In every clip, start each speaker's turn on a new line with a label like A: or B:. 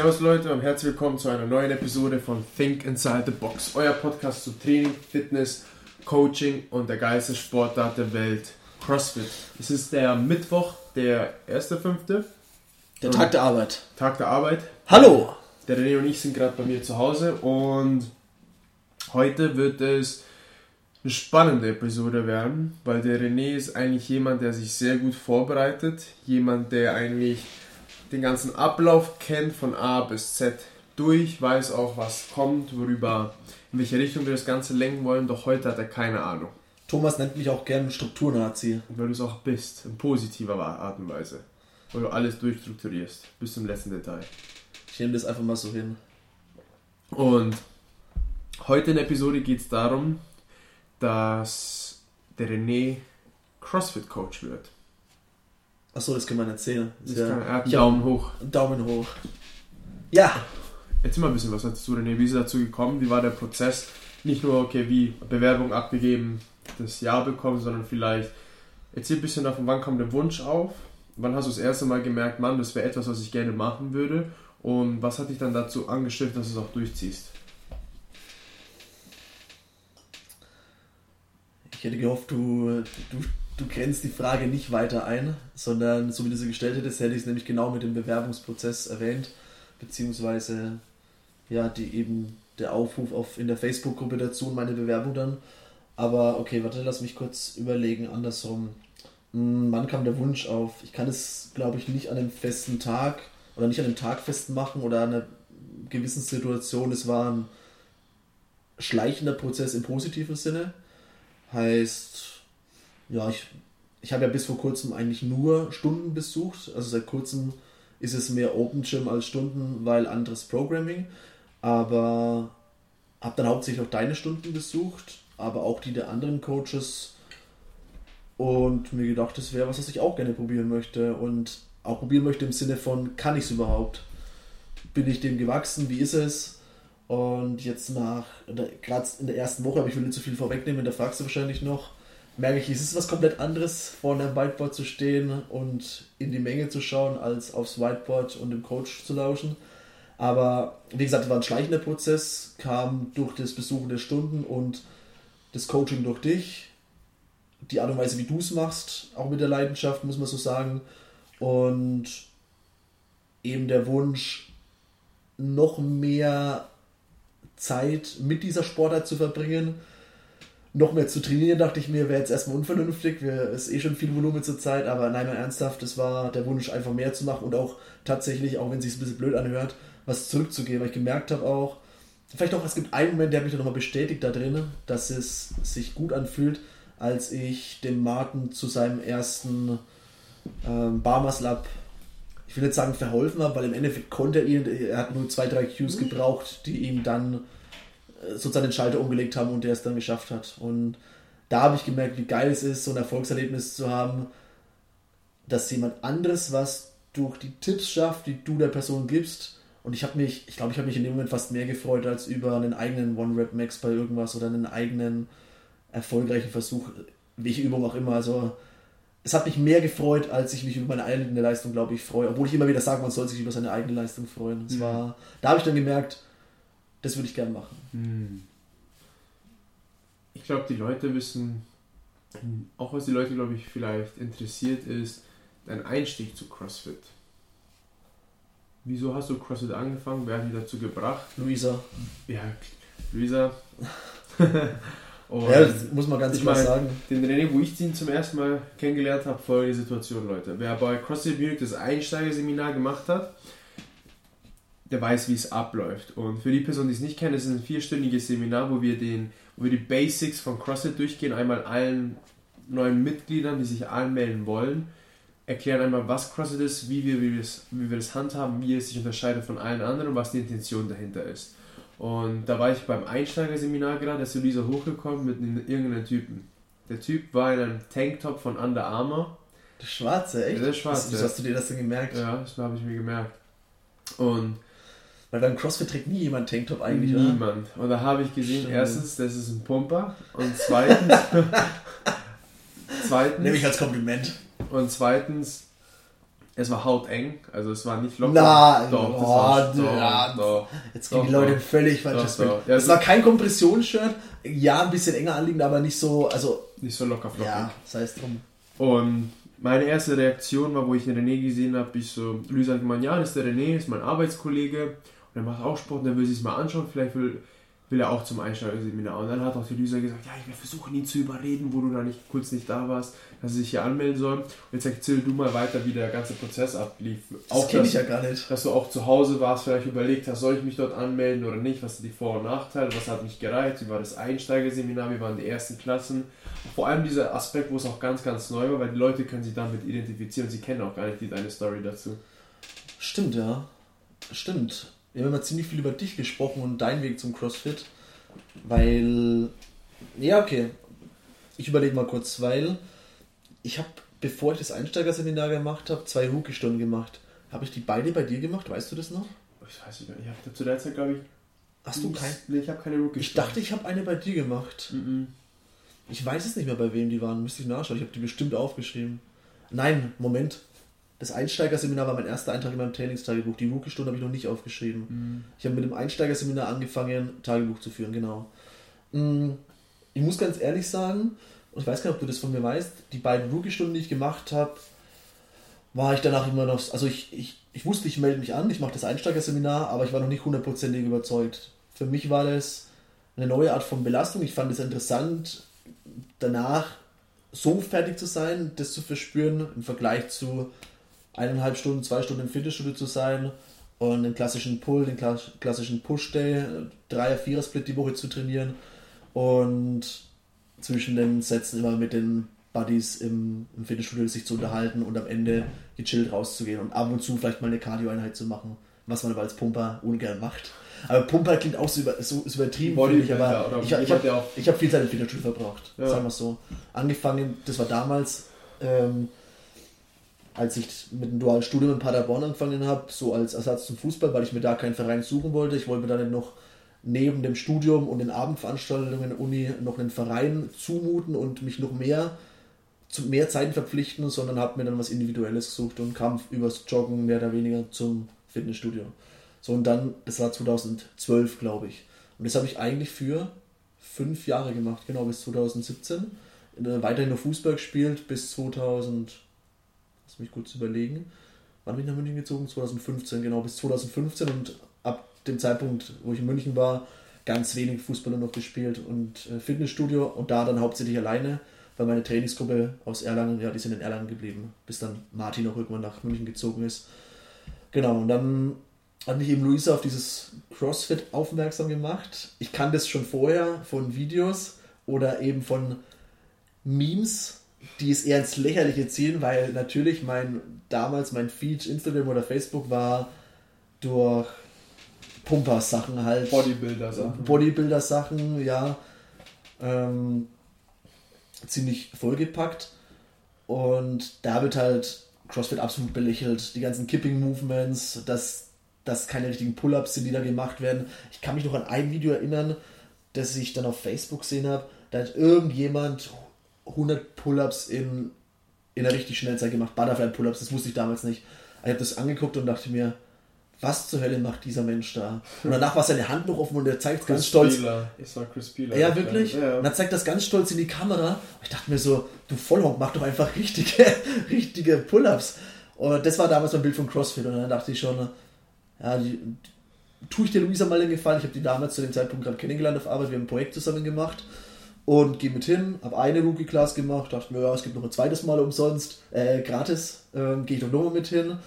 A: Servus Leute und herzlich willkommen zu einer neuen Episode von Think Inside the Box, euer Podcast zu Training, Fitness, Coaching und der geilste Sportart der Welt, CrossFit. Es ist der Mittwoch, der 1.5.
B: Der Tag der Arbeit.
A: Tag der Arbeit.
B: Hallo!
A: Der René und ich sind gerade bei mir zu Hause und heute wird es eine spannende Episode werden, weil der René ist eigentlich jemand, der sich sehr gut vorbereitet, jemand, der eigentlich den ganzen Ablauf kennt von A bis Z durch, weiß auch, was kommt, worüber, in welche Richtung wir das Ganze lenken wollen, doch heute hat er keine Ahnung.
B: Thomas nennt mich auch gerne Strukturnazi.
A: Weil du es auch bist, in positiver Art und Weise. Weil du alles durchstrukturierst, bis zum letzten Detail.
B: Ich nehme das einfach mal so hin.
A: Und heute in der Episode geht es darum, dass der René CrossFit-Coach wird.
B: Achso, das kann man erzählen.
A: Das
B: ja,
A: kann,
B: ja,
A: Daumen hoch.
B: Daumen hoch. Ja,
A: Erzähl mal ein bisschen was dazu, René. Wie ist es dazu gekommen? Wie war der Prozess? Nicht nur, okay, wie Bewerbung abgegeben, das Ja bekommen, sondern vielleicht erzähl ein bisschen davon, wann kam der Wunsch auf? Wann hast du das erste Mal gemerkt, Mann, das wäre etwas, was ich gerne machen würde? Und was hat dich dann dazu angestiftet, dass du es auch durchziehst?
B: ich hätte gehofft, du, du, du grenzt die Frage nicht weiter ein, sondern so wie du sie gestellt hättest, hätte ich es nämlich genau mit dem Bewerbungsprozess erwähnt, beziehungsweise ja, die eben der Aufruf auf, in der Facebook-Gruppe dazu und meine Bewerbung dann. Aber okay, warte, lass mich kurz überlegen, andersrum. Hm, Wann kam der Wunsch auf? Ich kann es, glaube ich, nicht an einem festen Tag oder nicht an einem Tag festmachen oder an einer gewissen Situation. Es war ein schleichender Prozess im positiven Sinne. Heißt, ja, ich, ich habe ja bis vor kurzem eigentlich nur Stunden besucht. Also seit kurzem ist es mehr Open Gym als Stunden, weil anderes Programming. Aber habe dann hauptsächlich auch deine Stunden besucht, aber auch die der anderen Coaches. Und mir gedacht, das wäre was, was ich auch gerne probieren möchte. Und auch probieren möchte im Sinne von, kann ich es überhaupt? Bin ich dem gewachsen? Wie ist es? Und jetzt nach, gerade in der ersten Woche, aber ich will nicht zu viel vorwegnehmen, da fragst du wahrscheinlich noch, merke ich, es ist was komplett anderes, vor einem Whiteboard zu stehen und in die Menge zu schauen, als aufs Whiteboard und dem Coach zu lauschen. Aber wie gesagt, es war ein schleichender Prozess, kam durch das Besuchen der Stunden und das Coaching durch dich, die Art und Weise, wie du es machst, auch mit der Leidenschaft, muss man so sagen. Und eben der Wunsch, noch mehr Zeit mit dieser Sportart zu verbringen, noch mehr zu trainieren, dachte ich mir, wäre jetzt erstmal unvernünftig. Es ist eh schon viel Volumen zur Zeit, aber nein, mal ernsthaft, das war der Wunsch, einfach mehr zu machen und auch tatsächlich, auch wenn es sich ein bisschen blöd anhört, was zurückzugeben. Weil ich gemerkt habe auch, vielleicht auch, es gibt einen Moment, der mich dann nochmal bestätigt da drin, dass es sich gut anfühlt, als ich dem Martin zu seinem ersten ähm, Barmas Lab, ich will nicht sagen verholfen habe, weil im Endeffekt konnte er ihn, er hat nur zwei, drei Cues gebraucht, die ihm dann sozusagen den Schalter umgelegt haben und der es dann geschafft hat. Und da habe ich gemerkt, wie geil es ist, so ein Erfolgserlebnis zu haben, dass jemand anderes was durch die Tipps schafft, die du der Person gibst. Und ich habe mich, ich glaube, ich habe mich in dem Moment fast mehr gefreut als über einen eigenen One-Rep-Max bei irgendwas oder einen eigenen erfolgreichen Versuch, welche Übung auch immer. Also es hat mich mehr gefreut, als ich mich über meine eigene Leistung, glaube ich, freue. Obwohl ich immer wieder sage, man soll sich über seine eigene Leistung freuen. Es
A: Mhm.
B: war, da habe ich dann gemerkt, das würde ich gerne machen.
A: Hm. Ich glaube, die Leute wissen, auch was die Leute, glaube ich, vielleicht interessiert ist, dein Einstieg zu CrossFit. Wieso hast du CrossFit angefangen? Wer hat dich dazu gebracht?
B: Luisa.
A: Ja, Luisa.
B: Ja, das muss man ganz klar sagen.
A: den René, wo ich ihn zum ersten Mal kennengelernt habe, folgende Situation, Leute. Wer bei CrossFit Munich das Einsteigerseminar gemacht hat, der weiß, wie es abläuft. Und für die Person, die es nicht kennen, es ist ein vierstündiges Seminar, wo wir, den, wo wir die Basics von CrossFit durchgehen, einmal allen neuen Mitgliedern, die sich anmelden wollen, erklären einmal, was CrossFit ist, wie wir, wie wir, es, wie wir das handhaben, wie es sich unterscheidet von allen anderen und was die Intention dahinter ist. Und da war ich beim Einsteigerseminar gerade, da ist Luisa hochgekommen mit einem- irgendeinem Typen. Der Typ war in einem Tanktop von Under Armour.
B: Der Schwarze, echt?
A: Ja, der Schwarze.
B: Wieso hast du dir das denn gemerkt?
A: Ja, das habe ich mir gemerkt. Und
B: Weil beim CrossFit trägt nie jemand Tanktop eigentlich, oder?
A: niemand. Und da habe ich gesehen,
B: Stimmt.
A: erstens, das ist ein Pumper. Und zweitens, zweitens
B: Nehme ich als Kompliment.
A: Und zweitens, Es war hauteng, also es war nicht locker.
B: Na,
A: doch,
B: oh,
A: war, doch,
B: ja,
A: doch.
B: Jetzt geben die Leute völlig falsches Bild.
A: Ja,
B: es war kein Kompressionsshirt, ja, ein bisschen enger anliegend, aber nicht so, also,
A: Nicht so locker flockig.
B: ja, sei es drum.
A: Und meine erste Reaktion war, wo ich den René gesehen habe, ich so, Luisa hat gemeint, ja, das ist der René, ist mein Arbeitskollege und er macht auch Sport und der will sich mal anschauen, vielleicht will, will er auch zum Einsteigerseminar. Und dann hat auch die Luisa gesagt, ja, ich werde versuchen, ihn zu überreden, wo du da nicht kurz nicht da warst, dass er sich hier anmelden soll. Und jetzt erzähl du mal weiter, wie der ganze Prozess ablief.
B: Das kenne
A: dass,
B: ich ja gar nicht.
A: dass du auch zu Hause warst, vielleicht überlegt hast, soll ich mich dort anmelden oder nicht, was sind die Vor- und Nachteile, was hat mich gereizt, wie war das Einsteigerseminar, wie waren die ersten Klassen. Vor allem dieser Aspekt, wo es auch ganz, ganz neu war, weil die Leute können sich damit identifizieren sie kennen auch gar nicht die, deine Story dazu.
B: Stimmt, ja. Stimmt. Wir haben immer ziemlich viel über dich gesprochen und deinen Weg zum CrossFit. Weil. Ja, okay. Ich überlege mal kurz, weil ich habe, bevor ich das Einsteigerseminar gemacht habe, zwei Rookie-Stunden gemacht. Habe ich die beide bei dir gemacht? Weißt du das noch?
A: Ich weiß nicht, ich habe zu der Zeit, glaube ich.
B: Hast du kein.
A: Nee, ich habe keine Rookie.
B: Ich dachte, ich habe eine bei dir gemacht.
A: Mhm.
B: Ich weiß es nicht mehr, bei wem die waren. Müsste ich nachschauen. Ich habe die bestimmt aufgeschrieben. Nein, Moment. Das Einsteigerseminar war mein erster Eintrag in meinem Trainingstagebuch. Die Rookie-Stunde habe ich noch nicht aufgeschrieben.
A: Mhm.
B: Ich habe mit dem Einsteigerseminar angefangen, Tagebuch zu führen, genau. Mm, Ich muss ganz ehrlich sagen, und ich weiß gar nicht, ob du das von mir weißt, die beiden Rookie-Stunden, die ich gemacht habe, war ich danach immer noch, also ich, ich, ich wusste, ich melde mich an, ich mache das Einsteigerseminar, aber ich war noch nicht hundertprozentig überzeugt. Für mich war das eine neue Art von Belastung. Ich fand es interessant, danach so fertig zu sein, das zu verspüren, im Vergleich zu eineinhalb Stunden, zwei Stunden im Fitnessstudio zu sein und den klassischen Pull, den kla- klassischen Push-Day, Dreier-, Vierer-Split die Woche zu trainieren und zwischen den Sätzen immer mit den Buddies im, im Fitnessstudio sich zu unterhalten und am Ende gechillt rauszugehen und ab und zu vielleicht mal eine Cardio-Einheit zu machen, was man aber als Pumper ungern macht. Aber Pumper klingt auch so, über, so übertrieben, finde ich, aber ich, ich habe hab viel Zeit im Fitnessstudio verbraucht,
A: Ja.
B: sagen wir es so. Angefangen, das war damals, ähm, als ich mit dem dualen Studium in Paderborn angefangen habe, so als Ersatz zum Fußball, weil ich mir da keinen Verein suchen wollte. Ich wollte mir dann noch neben dem Studium und den Abendveranstaltungen der Uni noch einen Verein zumuten und mich noch mehr zu mehr Zeiten verpflichten, sondern habe mir dann was Individuelles gesucht und kam übers Joggen mehr oder weniger zum Fitnessstudio. So und dann, das war 2012, glaube ich. Und das habe ich eigentlich für fünf Jahre gemacht, genau bis 2017. Äh, Weiterhin nur Fußball gespielt bis 2000, lass mich kurz überlegen. Wann bin ich nach München gezogen? 2015, genau, bis 2015 und ab dem Zeitpunkt, wo ich in München war, ganz wenig Fußball noch gespielt und äh, Fitnessstudio und da dann hauptsächlich alleine, weil meine Trainingsgruppe aus Erlangen, ja, die sind in Erlangen geblieben, bis dann Martin auch irgendwann nach München gezogen ist. Genau, und dann hat mich eben Luisa auf dieses CrossFit aufmerksam gemacht. Ich kannte es schon vorher von Videos oder eben von Memes, die es eher ins Lächerliche ziehen, weil natürlich mein damals mein Feed Instagram oder Facebook war durch Pumper-Sachen halt.
A: Bodybuilder Sachen.
B: Bodybuilder-Sachen, ja. Ähm, ziemlich vollgepackt. Und da wird halt CrossFit absolut belächelt. Die ganzen Kipping-Movements, dass das keine richtigen Pull-Ups sind, die da gemacht werden. Ich kann mich noch an ein Video erinnern, das ich dann auf Facebook gesehen habe. Da hat irgendjemand 100 Pull-Ups in, in einer richtig schnellen Zeit gemacht. Butterfly-Pull-Ups, das wusste ich damals nicht. Ich habe das angeguckt und dachte mir, was zur Hölle macht dieser Mensch da? Und danach war seine Hand noch offen und er zeigt ganz stolz.
A: Es war Chris Peeler.
B: Ja, wirklich?
A: Ja,
B: Und
A: ja.
B: er zeigt das ganz stolz in die Kamera. Ich dachte mir so, du Vollhonk, mach doch einfach richtige, richtige Pull-Ups. Und das war damals mein Bild von CrossFit. Und dann dachte ich schon, ja, die, tue ich dir Luisa mal den Gefallen. Ich habe die damals zu dem Zeitpunkt gerade kennengelernt auf Arbeit. Wir haben ein Projekt zusammen gemacht. Und gehe mit hin, habe eine Rookie-Class gemacht, dachte mir, ja, es gibt noch ein zweites Mal umsonst, äh, gratis, ähm, gehe ich doch nochmal mit hin.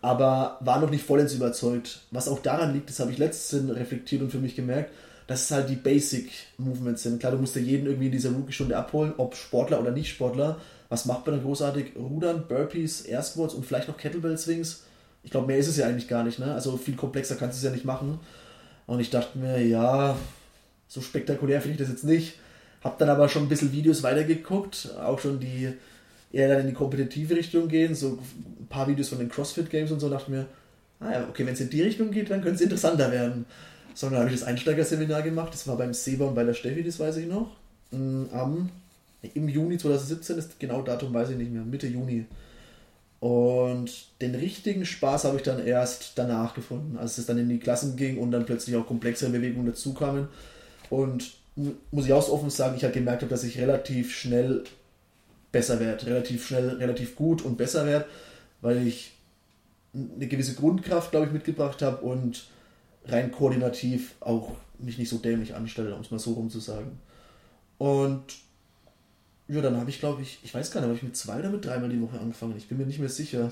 B: Aber war noch nicht vollends überzeugt. Was auch daran liegt, das habe ich letztens reflektiert und für mich gemerkt, dass es halt die Basic-Movements sind. Klar, du musst ja jeden irgendwie in dieser Rookie-Stunde abholen, ob Sportler oder nicht Sportler. Was macht man dann großartig? Rudern, Burpees, Air Squats und vielleicht noch Kettlebell-Swings. Ich glaube, mehr ist es ja eigentlich gar nicht. Ne? Also viel komplexer kannst du es ja nicht machen. Und ich dachte mir, ja, so spektakulär finde ich das jetzt nicht. Hab dann aber schon ein bisschen Videos weitergeguckt, auch schon die eher dann in die kompetitive Richtung gehen, so ein paar Videos von den CrossFit Games und so, dachte mir, ah ja, okay, wenn es in die Richtung geht, dann könnte es interessanter werden. So, dann habe ich das Einsteigerseminar gemacht, das war beim Seba und bei der Steffi, das weiß ich noch, Mm, am, im Juni 2017, das genaue Datum weiß ich nicht mehr, Mitte Juni. Und den richtigen Spaß habe ich dann erst danach gefunden, als es dann in die Klassen ging und dann plötzlich auch komplexere Bewegungen dazukamen. Und muss ich auch so offen sagen, ich halt gemerkt habe, dass ich relativ schnell besser werde, relativ schnell, relativ gut und besser werde, weil ich eine gewisse Grundkraft, glaube ich, mitgebracht habe und rein koordinativ auch mich nicht so dämlich anstelle, um es mal so rum zu sagen. Und ja, dann habe ich, glaube ich, ich weiß gar nicht, habe ich mit zwei oder mit dreimal die Woche angefangen. Ich bin mir nicht mehr sicher.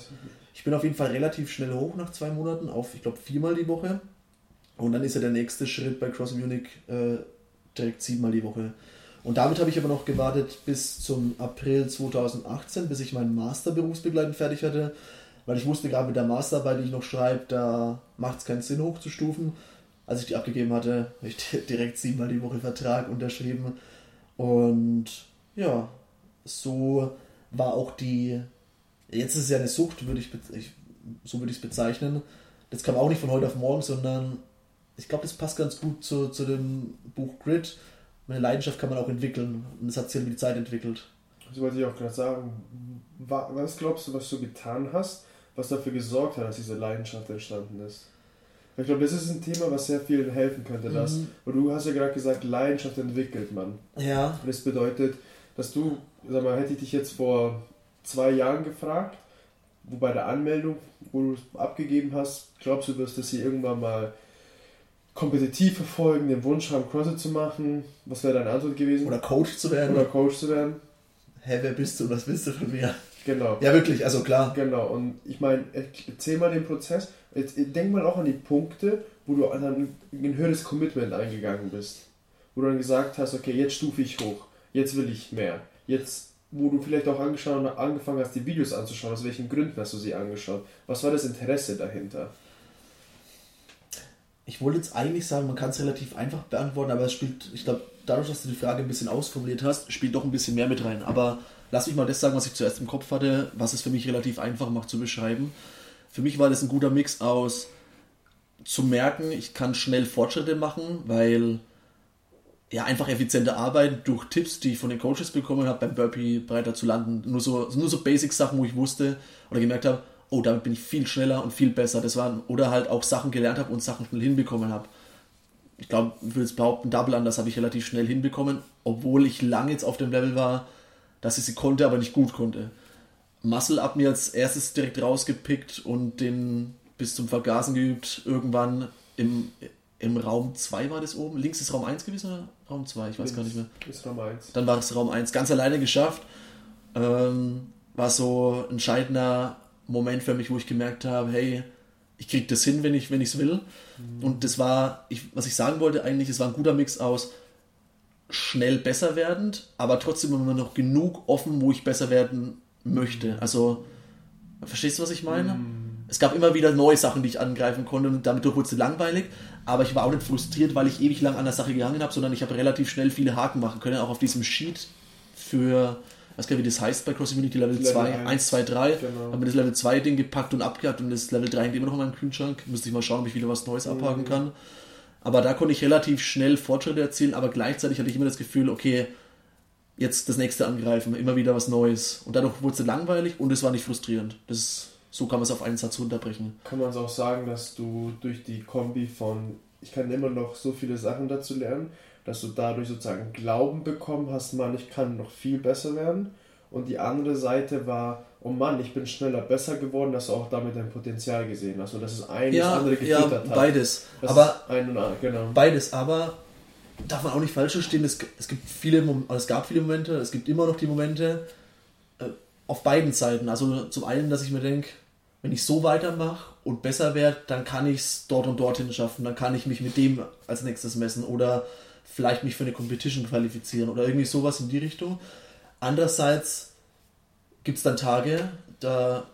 B: Ich bin auf jeden Fall relativ schnell hoch nach zwei Monaten auf, ich glaube, viermal die Woche. Und dann ist ja der nächste Schritt bei Cross Munich äh, direkt siebenmal die Woche. Und damit habe ich aber noch gewartet bis zum April 2018, bis ich meinen Master berufsbegleitend fertig hatte, weil ich wusste gerade mit der Masterarbeit, die ich noch schreibe, da macht es keinen Sinn hochzustufen. Als ich die abgegeben hatte, habe ich direkt siebenmal die Woche Vertrag unterschrieben. Und ja, so war auch die, jetzt ist es ja eine Sucht, würde ich, ich so würde ich es bezeichnen. Das kam auch nicht von heute auf morgen, sondern ich glaube, das passt ganz gut zu, zu dem Buch Grid eine Leidenschaft kann man auch entwickeln. Und das hat sich über die Zeit entwickelt.
A: Das wollte ich auch gerade sagen. Was glaubst du, was du getan hast, was dafür gesorgt hat, dass diese Leidenschaft entstanden ist? Ich glaube, das ist ein Thema, was sehr vielen helfen könnte. Dass, mhm. du hast ja gerade gesagt, Leidenschaft entwickelt man. Ja. Und das bedeutet, dass du, sag mal, hätte ich dich jetzt vor zwei Jahren gefragt, wo bei der Anmeldung, wo du es abgegeben hast, glaubst du, wirst das hier irgendwann mal kompetitiv verfolgen, den Wunsch haben, CrossFit zu machen? Was wäre deine Antwort gewesen?
B: Oder Coach zu werden.
A: Oder Coach zu werden.
B: Hä, wer bist du und was willst du von mir?
A: Genau.
B: Ja, wirklich, also klar.
A: Genau, und ich meine, erzähl mal den Prozess. Jetzt, denk mal auch an die Punkte, wo du dann ein höheres Commitment eingegangen bist. Wo du dann gesagt hast, okay, jetzt stufe ich hoch, jetzt will ich mehr. Jetzt, wo du vielleicht auch angeschaut, angefangen hast, die Videos anzuschauen, aus welchen Gründen hast du sie angeschaut? Was war das Interesse dahinter?
B: Ich wollte jetzt eigentlich sagen, man kann es relativ einfach beantworten, aber es spielt, ich glaube, dadurch, dass du die Frage ein bisschen ausformuliert hast, spielt doch ein bisschen mehr mit rein. Aber lass mich mal das sagen, was ich zuerst im Kopf hatte, was es für mich relativ einfach macht zu beschreiben. Für mich war das ein guter Mix aus zu merken, ich kann schnell Fortschritte machen, weil ja einfach effiziente arbeiten durch Tipps, die ich von den Coaches bekommen habe, beim Burpee breiter zu landen. Nur so, nur so Basic-Sachen, wo ich wusste oder gemerkt habe, oh, damit bin ich viel schneller und viel besser. Das waren, oder halt auch Sachen gelernt habe und Sachen schnell hinbekommen habe. Ich glaube, ich würde jetzt behaupten, Double Anders habe ich relativ schnell hinbekommen, obwohl ich lange jetzt auf dem Level war, dass ich sie konnte, aber nicht gut konnte. Muscle Up mir als erstes direkt rausgepickt und den bis zum Vergasen geübt. Irgendwann im, im Raum 2 war das oben. Links ist Raum 1 gewesen oder Raum 2? Ich weiß Links gar nicht mehr. Ist Raum 1. Dann war es Raum 1. Ganz alleine geschafft. Ähm, war so ein entscheidender Moment für mich, wo ich gemerkt habe, hey, ich kriege das hin, wenn ich wenn es will. Mhm. Und das war, ich, was ich sagen wollte eigentlich, es war ein guter Mix aus schnell besser werdend, aber trotzdem immer noch genug offen, wo ich besser werden möchte. Mhm. Also, verstehst du, was ich meine? Mhm. Es gab immer wieder neue Sachen, die ich angreifen konnte und damit wurde es langweilig, aber ich war auch nicht frustriert, weil ich ewig lang an der Sache gegangen habe, sondern ich habe relativ schnell viele Haken machen können, auch auf diesem Sheet für weiß gar nicht, wie das heißt bei Cross Unity Level, Level 2, 1, 2, 3. Genau. Haben wir das Level 2 Ding gepackt und abgehakt und das Level 3 hängt immer noch in meinem Kühlschrank. Müsste ich mal schauen, ob ich wieder was Neues mhm. abhaken kann. Aber da konnte ich relativ schnell Fortschritte erzielen, aber gleichzeitig hatte ich immer das Gefühl, okay, jetzt das nächste angreifen, immer wieder was Neues. Und dadurch wurde es langweilig und es war nicht frustrierend. Das so kann man es auf einen Satz runterbrechen.
A: Kann man es auch sagen, dass du durch die Kombi von, ich kann immer noch so viele Sachen dazu lernen, dass du dadurch sozusagen Glauben bekommen hast, Mann, ich kann noch viel besser werden. Und die andere Seite war, oh Mann, ich bin schneller besser geworden, dass du auch damit dein Potenzial gesehen hast und dass es eine ja, das andere
B: gefüttert ja, hat. Beides. Das aber ein und ein, genau. Beides, aber darf man auch nicht falsch verstehen, es, es gibt viele es gab viele Momente, es gibt immer noch die Momente äh, auf beiden Seiten. Also zum einen, dass ich mir denke, wenn ich so weitermache und besser werde, dann kann ich es dort und dorthin schaffen, dann kann ich mich mit dem als nächstes messen oder vielleicht mich für eine Competition qualifizieren oder irgendwie sowas in die Richtung. Andererseits gibt es dann Tage, da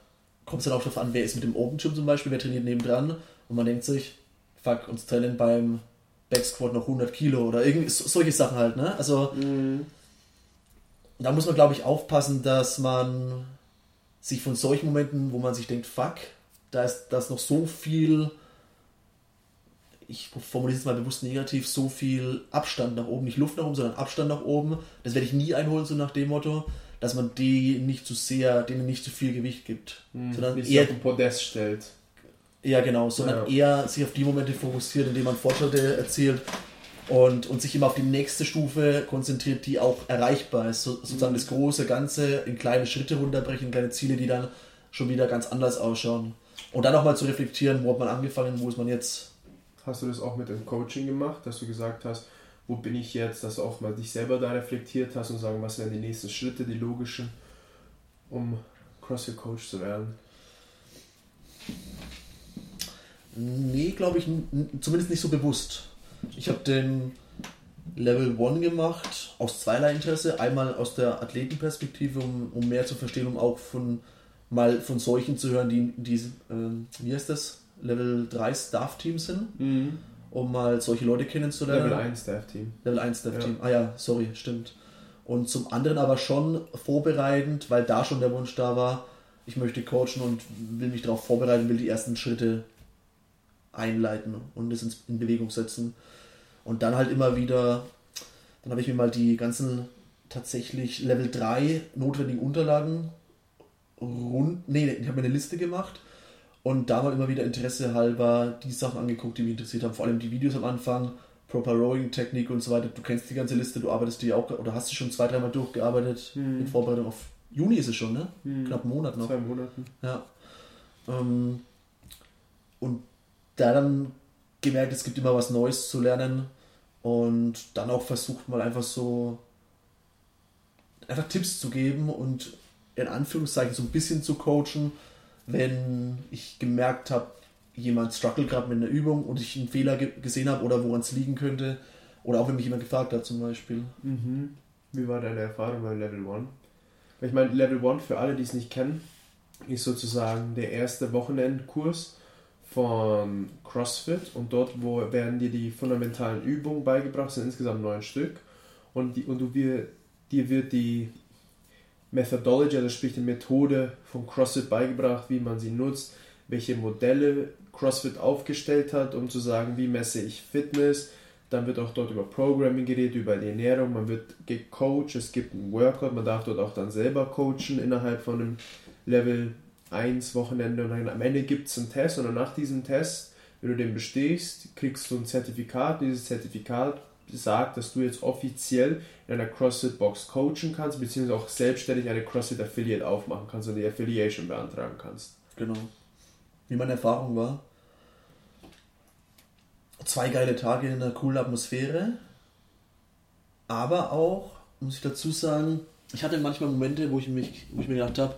B: kommt es dann auch darauf an, wer ist mit dem Open Gym zum Beispiel, wer trainiert nebendran und man denkt sich, fuck, uns trennen beim Backsquat noch 100 Kilo oder irgendwie solche Sachen halt, ne? Also mhm. da muss man, glaube ich, aufpassen, dass man sich von solchen Momenten, wo man sich denkt, fuck, da ist, da ist noch so viel ich formuliere es mal bewusst negativ, so viel Abstand nach oben, nicht Luft nach oben, sondern Abstand nach oben. Das werde ich nie einholen, so nach dem Motto, dass man die nicht zu sehr, denen nicht zu viel Gewicht gibt.
A: Mhm.
B: Sondern
A: Nicht
B: eher,
A: auf den Podest stellt.
B: ja genau, sondern eher sich auf die Momente fokussiert, indem man Fortschritte erzielt und, und sich immer auf die nächste Stufe konzentriert, die auch erreichbar ist. So, sozusagen
A: Mhm.
B: das große Ganze in kleine Schritte runterbrechen, kleine Ziele, die dann schon wieder ganz anders ausschauen. Und dann auch mal zu reflektieren, wo hat man angefangen, wo ist man jetzt.
A: Hast du das auch mit dem Coaching gemacht, dass du gesagt hast, wo bin ich jetzt, dass du auch mal dich selber da reflektiert hast und sagen, was wären die nächsten Schritte, die logischen, um CrossFit-Coach zu werden?
B: Nee, glaube ich, zumindest nicht so bewusst. Ich habe den Level 1 gemacht aus zweierlei Interesse. Einmal aus der Athletenperspektive, um, um mehr zu verstehen, um auch von mal von solchen zu hören, die, die ähm, wie heißt das, Level 3 Staff-Teams sind, um mal solche Leute kennenzulernen.
A: Level 1 Staff-Team.
B: Level 1 Staff-Team. Ah ja, sorry, stimmt. Und zum anderen aber schon vorbereitend, weil da schon der Wunsch da war, ich möchte coachen und will mich darauf vorbereiten, will die ersten Schritte einleiten und es in Bewegung setzen. Und dann halt immer wieder, dann habe ich mir mal die ganzen tatsächlich Level 3 notwendigen Unterlagen rund, nee, ich habe mir eine Liste gemacht und da mal immer wieder Interesse halber die Sachen angeguckt, die mich interessiert haben, vor allem die Videos am Anfang, Proper Rowing Technik und so weiter. Du kennst die ganze Liste, du arbeitest die auch, oder hast du schon zwei, dreimal durchgearbeitet
A: Mhm.
B: in Vorbereitung auf Juni ist es schon, ne?
A: Mhm.
B: Knapp einen Monat noch.
A: Zwei Monaten.
B: Ja. Ähm, und da dann gemerkt, es gibt immer was Neues zu lernen und dann auch versucht mal einfach so einfach Tipps zu geben und in Anführungszeichen so ein bisschen zu coachen, wenn ich gemerkt habe, jemand struggelt gerade mit einer Übung und ich einen Fehler ge gesehen habe oder woran es liegen könnte oder auch wenn mich jemand gefragt hat zum Beispiel.
A: Mhm. Wie war deine Erfahrung bei Level 1? Ich meine, Level 1, für alle, die es nicht kennen, ist sozusagen der erste Wochenendkurs von CrossFit und dort wo werden dir die fundamentalen Übungen beigebracht, sind insgesamt neun Stück und, die, und du wir, dir wird die Methodology, also sprich die Methode von CrossFit beigebracht, wie man sie nutzt, welche Modelle CrossFit aufgestellt hat, um zu sagen, wie messe ich Fitness. Dann wird auch dort über Programming geredet, über die Ernährung, man wird gecoacht, es gibt einen Workout, man darf dort auch dann selber coachen innerhalb von einem Level 1 Wochenende und dann am Ende gibt es einen Test und dann nach diesem Test, wenn du den bestehst, kriegst du ein Zertifikat. Dieses Zertifikat sagt, dass du jetzt offiziell in einer CrossFit-Box coachen kannst, beziehungsweise auch selbstständig eine CrossFit-Affiliate aufmachen kannst und die Affiliation beantragen kannst.
B: Genau. Wie meine Erfahrung war. Zwei geile Tage in einer coolen Atmosphäre. Aber auch, muss ich dazu sagen, ich hatte manchmal Momente, wo ich, mich, wo ich mir gedacht habe,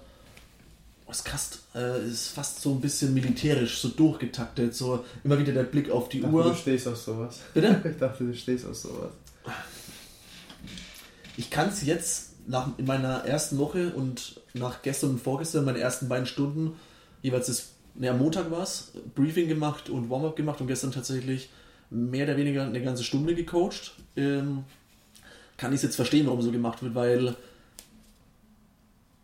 B: das Kast äh, ist fast so ein bisschen militärisch, so durchgetaktet, so immer wieder der Blick auf die
A: Ich dachte,
B: Uhr.
A: du stehst auf sowas.
B: Bitte?
A: Ich dachte, du stehst auf sowas.
B: Ich kann es jetzt nach, in meiner ersten Woche und nach gestern und vorgestern, meine ersten beiden Stunden, jeweils das, ne, am Montag war es, Briefing gemacht und Warm-up gemacht und gestern tatsächlich mehr oder weniger eine ganze Stunde gecoacht. Ähm, kann ich es jetzt verstehen, warum so gemacht wird, weil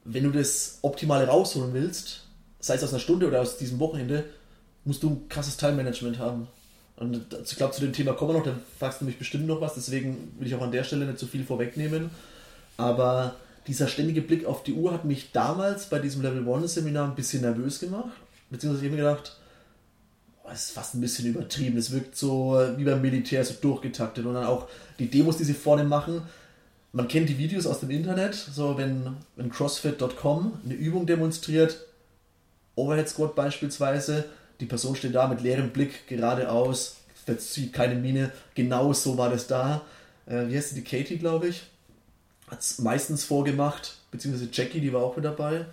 B: wenn du das Optimale rausholen willst, sei es aus einer Stunde oder aus diesem Wochenende, musst du ein krasses Time-Management haben. Und ich glaube, zu dem Thema kommen wir noch, da fragst du mich bestimmt noch was, deswegen will ich auch an der Stelle nicht so viel vorwegnehmen. Aber dieser ständige Blick auf die Uhr hat mich damals bei diesem Level 1 Seminar ein bisschen nervös gemacht. Beziehungsweise ich habe mir gedacht, boah, das ist fast ein bisschen übertrieben. Es wirkt so wie beim Militär, so durchgetaktet. Und dann auch die Demos, die sie vorne machen. Man kennt die Videos aus dem Internet, so wenn, wenn CrossFit.com eine Übung demonstriert, Overhead Squat beispielsweise, die Person steht da mit leerem Blick geradeaus, verzieht keine Miene, genau so war das da. Äh, wie heißt die Katie, glaube ich? Hat es meistens vorgemacht, beziehungsweise Jackie, die war auch mit dabei.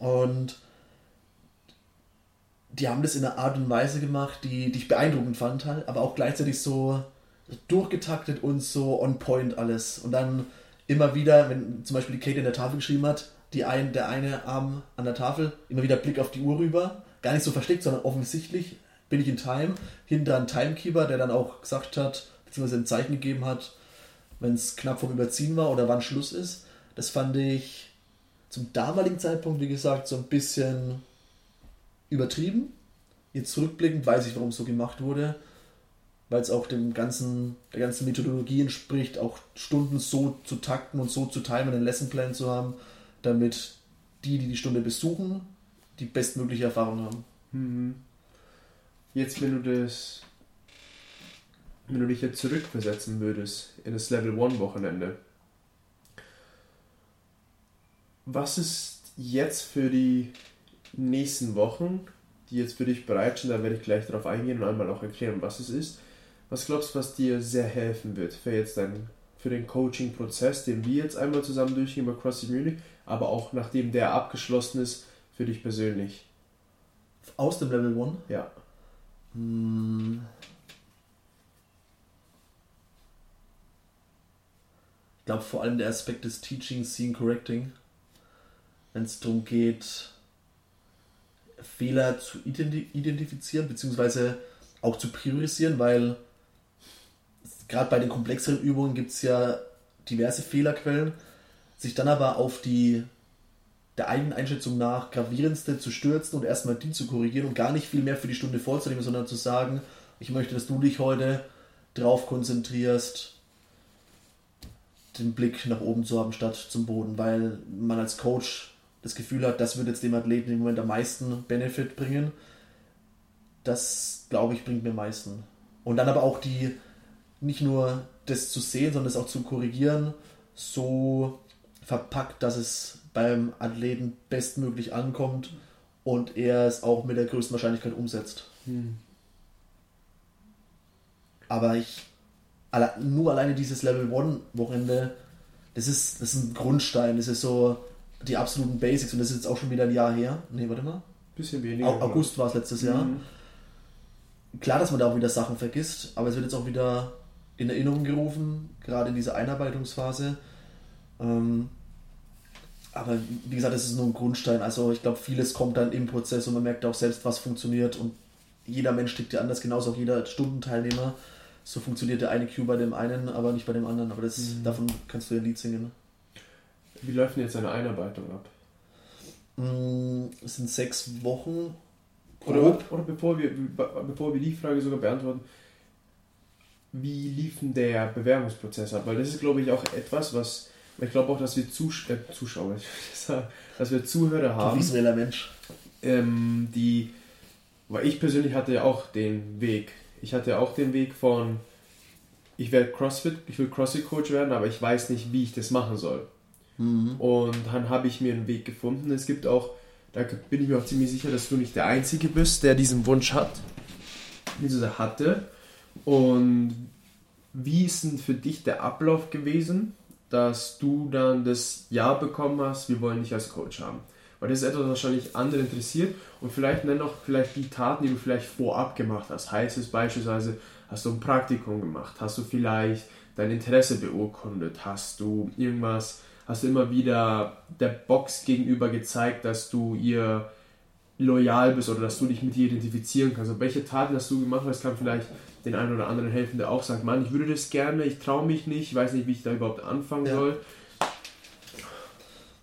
B: Und die haben das in einer Art und Weise gemacht, die, die ich beeindruckend fand, halt, aber auch gleichzeitig so durchgetaktet und so on point alles. Und dann immer wieder, wenn zum Beispiel die Kate in der Tafel geschrieben hat, die ein, der eine Arm an der Tafel, immer wieder Blick auf die Uhr rüber, gar nicht so versteckt, sondern offensichtlich bin ich in Time, hinter ein Timekeeper, der dann auch gesagt hat, beziehungsweise ein Zeichen gegeben hat, wenn es knapp vom Überziehen war oder wann Schluss ist. Das fand ich zum damaligen Zeitpunkt, wie gesagt, so ein bisschen übertrieben. Jetzt zurückblickend weiß ich, warum es so gemacht wurde, weil es auch dem ganzen, der ganzen Methodologie entspricht, auch Stunden so zu takten und so zu timen, einen Lessonplan zu haben, damit die, die die Stunde besuchen, die bestmögliche Erfahrung haben.
A: Mhm. Jetzt, wenn du das, wenn du dich jetzt zurückversetzen würdest in das Level 1 Wochenende, was ist jetzt für die nächsten Wochen, die jetzt für dich bereitstehen, da werde ich gleich darauf eingehen und einmal auch erklären, was es ist. Was glaubst du, was dir sehr helfen wird für jetzt dein, für den Coaching-Prozess, den wir jetzt einmal zusammen durchgehen bei CrossFit Munich, aber auch nachdem der abgeschlossen ist, für dich persönlich?
B: Aus dem Level 1?
A: Ja.
B: Hm. Ich glaube vor allem der Aspekt des Teaching, Seeing, Correcting. Wenn es darum geht, Fehler zu identifizieren, beziehungsweise auch zu priorisieren, weil gerade bei den komplexeren Übungen gibt es ja diverse Fehlerquellen, sich dann aber auf die der eigenen Einschätzung nach gravierendste zu stürzen und erstmal die zu korrigieren und gar nicht viel mehr für die Stunde vorzunehmen, sondern zu sagen, ich möchte, dass du dich heute drauf konzentrierst, den Blick nach oben zu haben statt zum Boden, weil man als Coach das Gefühl hat, das wird jetzt dem Athleten im Moment am meisten Benefit bringen. Das, glaube ich, bringt mir am meisten. Und dann aber auch die, nicht nur das zu sehen, sondern es auch zu korrigieren, so verpackt, dass es beim Athleten bestmöglich ankommt und er es auch mit der größten Wahrscheinlichkeit umsetzt. Hm. Aber ich, nur alleine dieses Level 1 Wochenende, das ist, das ist ein Grundstein, das ist so die absoluten Basics und das ist jetzt auch schon wieder ein Jahr her. Ne, warte mal.
A: Bisschen weniger.
B: August war es letztes Jahr. Mhm. Klar, dass man da auch wieder Sachen vergisst, aber es wird jetzt auch wieder in Erinnerung gerufen, gerade in dieser Einarbeitungsphase. Ähm, aber wie gesagt, das ist nur ein Grundstein. Also ich glaube, vieles kommt dann im Prozess und man merkt auch selbst, was funktioniert und jeder Mensch tickt ja anders, genauso auch jeder Stundenteilnehmer. So funktioniert der eine Cue bei dem einen, aber nicht bei dem anderen. Aber das, mhm. davon kannst du ja ein Lied singen.
A: Wie läuft denn jetzt deine Einarbeitung ab?
B: Mm, es sind sechs Wochen.
A: Oder, oder bevor, wir, bevor wir die Frage sogar beantworten, wie lief denn der Bewerbungsprozess ab? Weil das ist, glaube ich, auch etwas, was ich glaube auch, dass wir Zus äh, Zuschauer, dass wir Zuhörer haben.
B: Du visueller Mensch.
A: Ähm, die, weil ich persönlich hatte ja auch den Weg. Ich hatte ja auch den Weg von, ich werde CrossFit, ich will CrossFit-Coach werden, aber ich weiß nicht, wie ich das machen soll. Mhm. Und dann habe ich mir einen Weg gefunden. Es gibt auch, da bin ich mir auch ziemlich sicher, dass du nicht der Einzige bist, der diesen Wunsch hat, dieser hatte. Und wie ist denn für dich der Ablauf gewesen? dass du dann das Ja bekommen hast, wir wollen dich als Coach haben. Weil das ist etwas, was wahrscheinlich andere interessiert und vielleicht nenn noch vielleicht die Taten, die du vielleicht vorab gemacht hast. Heißt es beispielsweise, hast du ein Praktikum gemacht, hast du vielleicht dein Interesse beurkundet, hast du irgendwas, hast du immer wieder der Box gegenüber gezeigt, dass du ihr loyal bist oder dass du dich mit ihr identifizieren kannst. Und welche Taten hast du gemacht? Das kann vielleicht den einen oder anderen helfen, der auch sagt, Mann, ich würde das gerne, ich traue mich nicht, ich weiß nicht, wie ich da überhaupt anfangen ja. soll.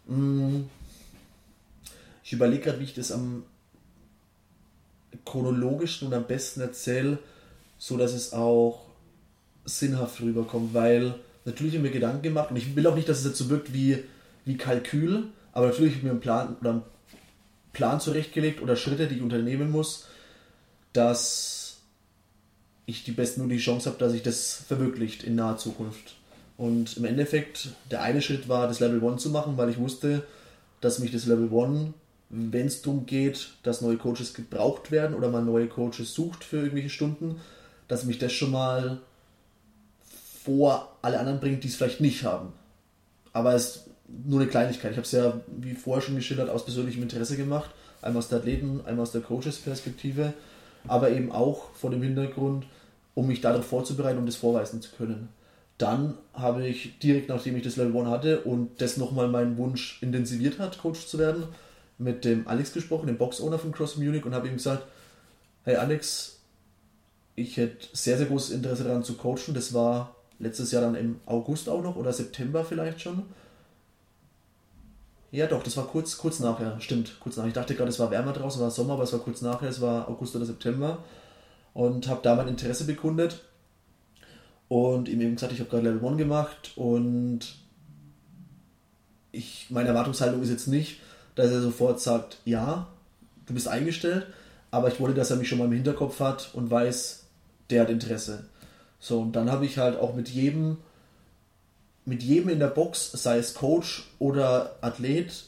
B: Mm. Ich überlege gerade, wie ich das am chronologischsten und am besten erzähle, so dass es auch sinnhaft rüberkommt, weil natürlich habe ich mir Gedanken gemacht und ich will auch nicht, dass es jetzt so wirkt wie, wie Kalkül, aber natürlich habe ich mir einen Plan oder einen Plan zurechtgelegt oder Schritte, die ich unternehmen muss, dass ich die bestmögliche Chance habe, dass ich das verwirklicht in naher Zukunft. Und im Endeffekt, der eine Schritt war, das Level 1 zu machen, weil ich wusste, dass mich das Level 1, wenn es darum geht, dass neue Coaches gebraucht werden oder man neue Coaches sucht für irgendwelche Stunden, dass mich das schon mal vor alle anderen bringt, die es vielleicht nicht haben. Aber es ist nur eine Kleinigkeit. Ich habe es ja, wie vorher schon geschildert, aus persönlichem Interesse gemacht. Einmal aus der Athleten, einmal aus der Coaches-Perspektive aber eben auch vor dem Hintergrund, um mich darauf vorzubereiten, um das vorweisen zu können. Dann habe ich direkt nachdem ich das Level 1 hatte und das nochmal meinen Wunsch intensiviert hat, Coach zu werden, mit dem Alex gesprochen, dem Box-Owner von Cross Munich und habe ihm gesagt, hey Alex, ich hätte sehr, sehr großes Interesse daran zu coachen. Das war letztes Jahr dann im August auch noch oder September vielleicht schon. Ja, doch, das war kurz, kurz nachher. Stimmt, kurz nachher. Ich dachte gerade, es war wärmer draußen, war Sommer, aber es war kurz nachher, es war August oder September. Und habe da mein Interesse bekundet. Und ihm eben gesagt, ich habe gerade Level 1 gemacht und ich, meine Erwartungshaltung ist jetzt nicht, dass er sofort sagt, ja, du bist eingestellt, aber ich wollte, dass er mich schon mal im Hinterkopf hat und weiß, der hat Interesse. So, und dann habe ich halt auch mit jedem, mit jedem in der Box, sei es Coach oder Athlet,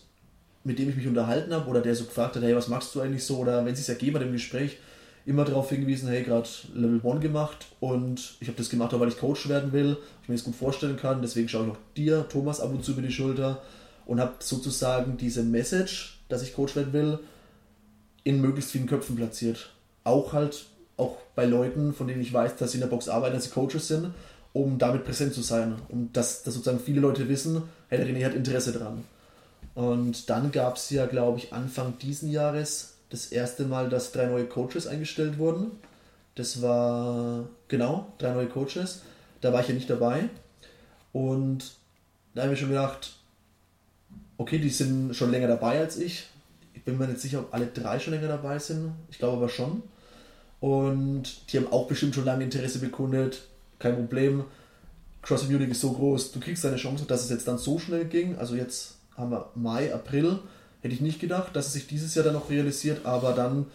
B: mit dem ich mich unterhalten habe oder der so gefragt hat, hey, was machst du eigentlich so? Oder wenn es sich ergeben hat im Gespräch, immer darauf hingewiesen, hey, gerade Level 1 gemacht und ich habe das gemacht, weil ich Coach werden will, ich mir das gut vorstellen kann, deswegen schaue ich noch dir, Thomas, ab und zu über die Schulter und habe sozusagen diese Message, dass ich Coach werden will, in möglichst vielen Köpfen platziert. Auch halt, auch bei Leuten, von denen ich weiß, dass sie in der Box arbeiten, dass sie Coaches sind, um damit präsent zu sein. Um dass, dass sozusagen viele Leute wissen, hey, der René hat Interesse dran. Und dann gab es ja, glaube ich, Anfang diesen Jahres das erste Mal, dass drei neue Coaches eingestellt wurden. Das war, genau, drei neue Coaches. Da war ich ja nicht dabei. Und da habe ich schon gedacht, okay, die sind schon länger dabei als ich. Ich bin mir nicht sicher, ob alle drei schon länger dabei sind. Ich glaube aber schon. Und die haben auch bestimmt schon lange Interesse bekundet. Kein Problem. Cross Munich ist so groß, du kriegst deine Chance, dass es jetzt dann so schnell ging. Also jetzt haben wir Mai, April. Hätte ich nicht gedacht, dass es sich dieses Jahr dann noch realisiert, aber dann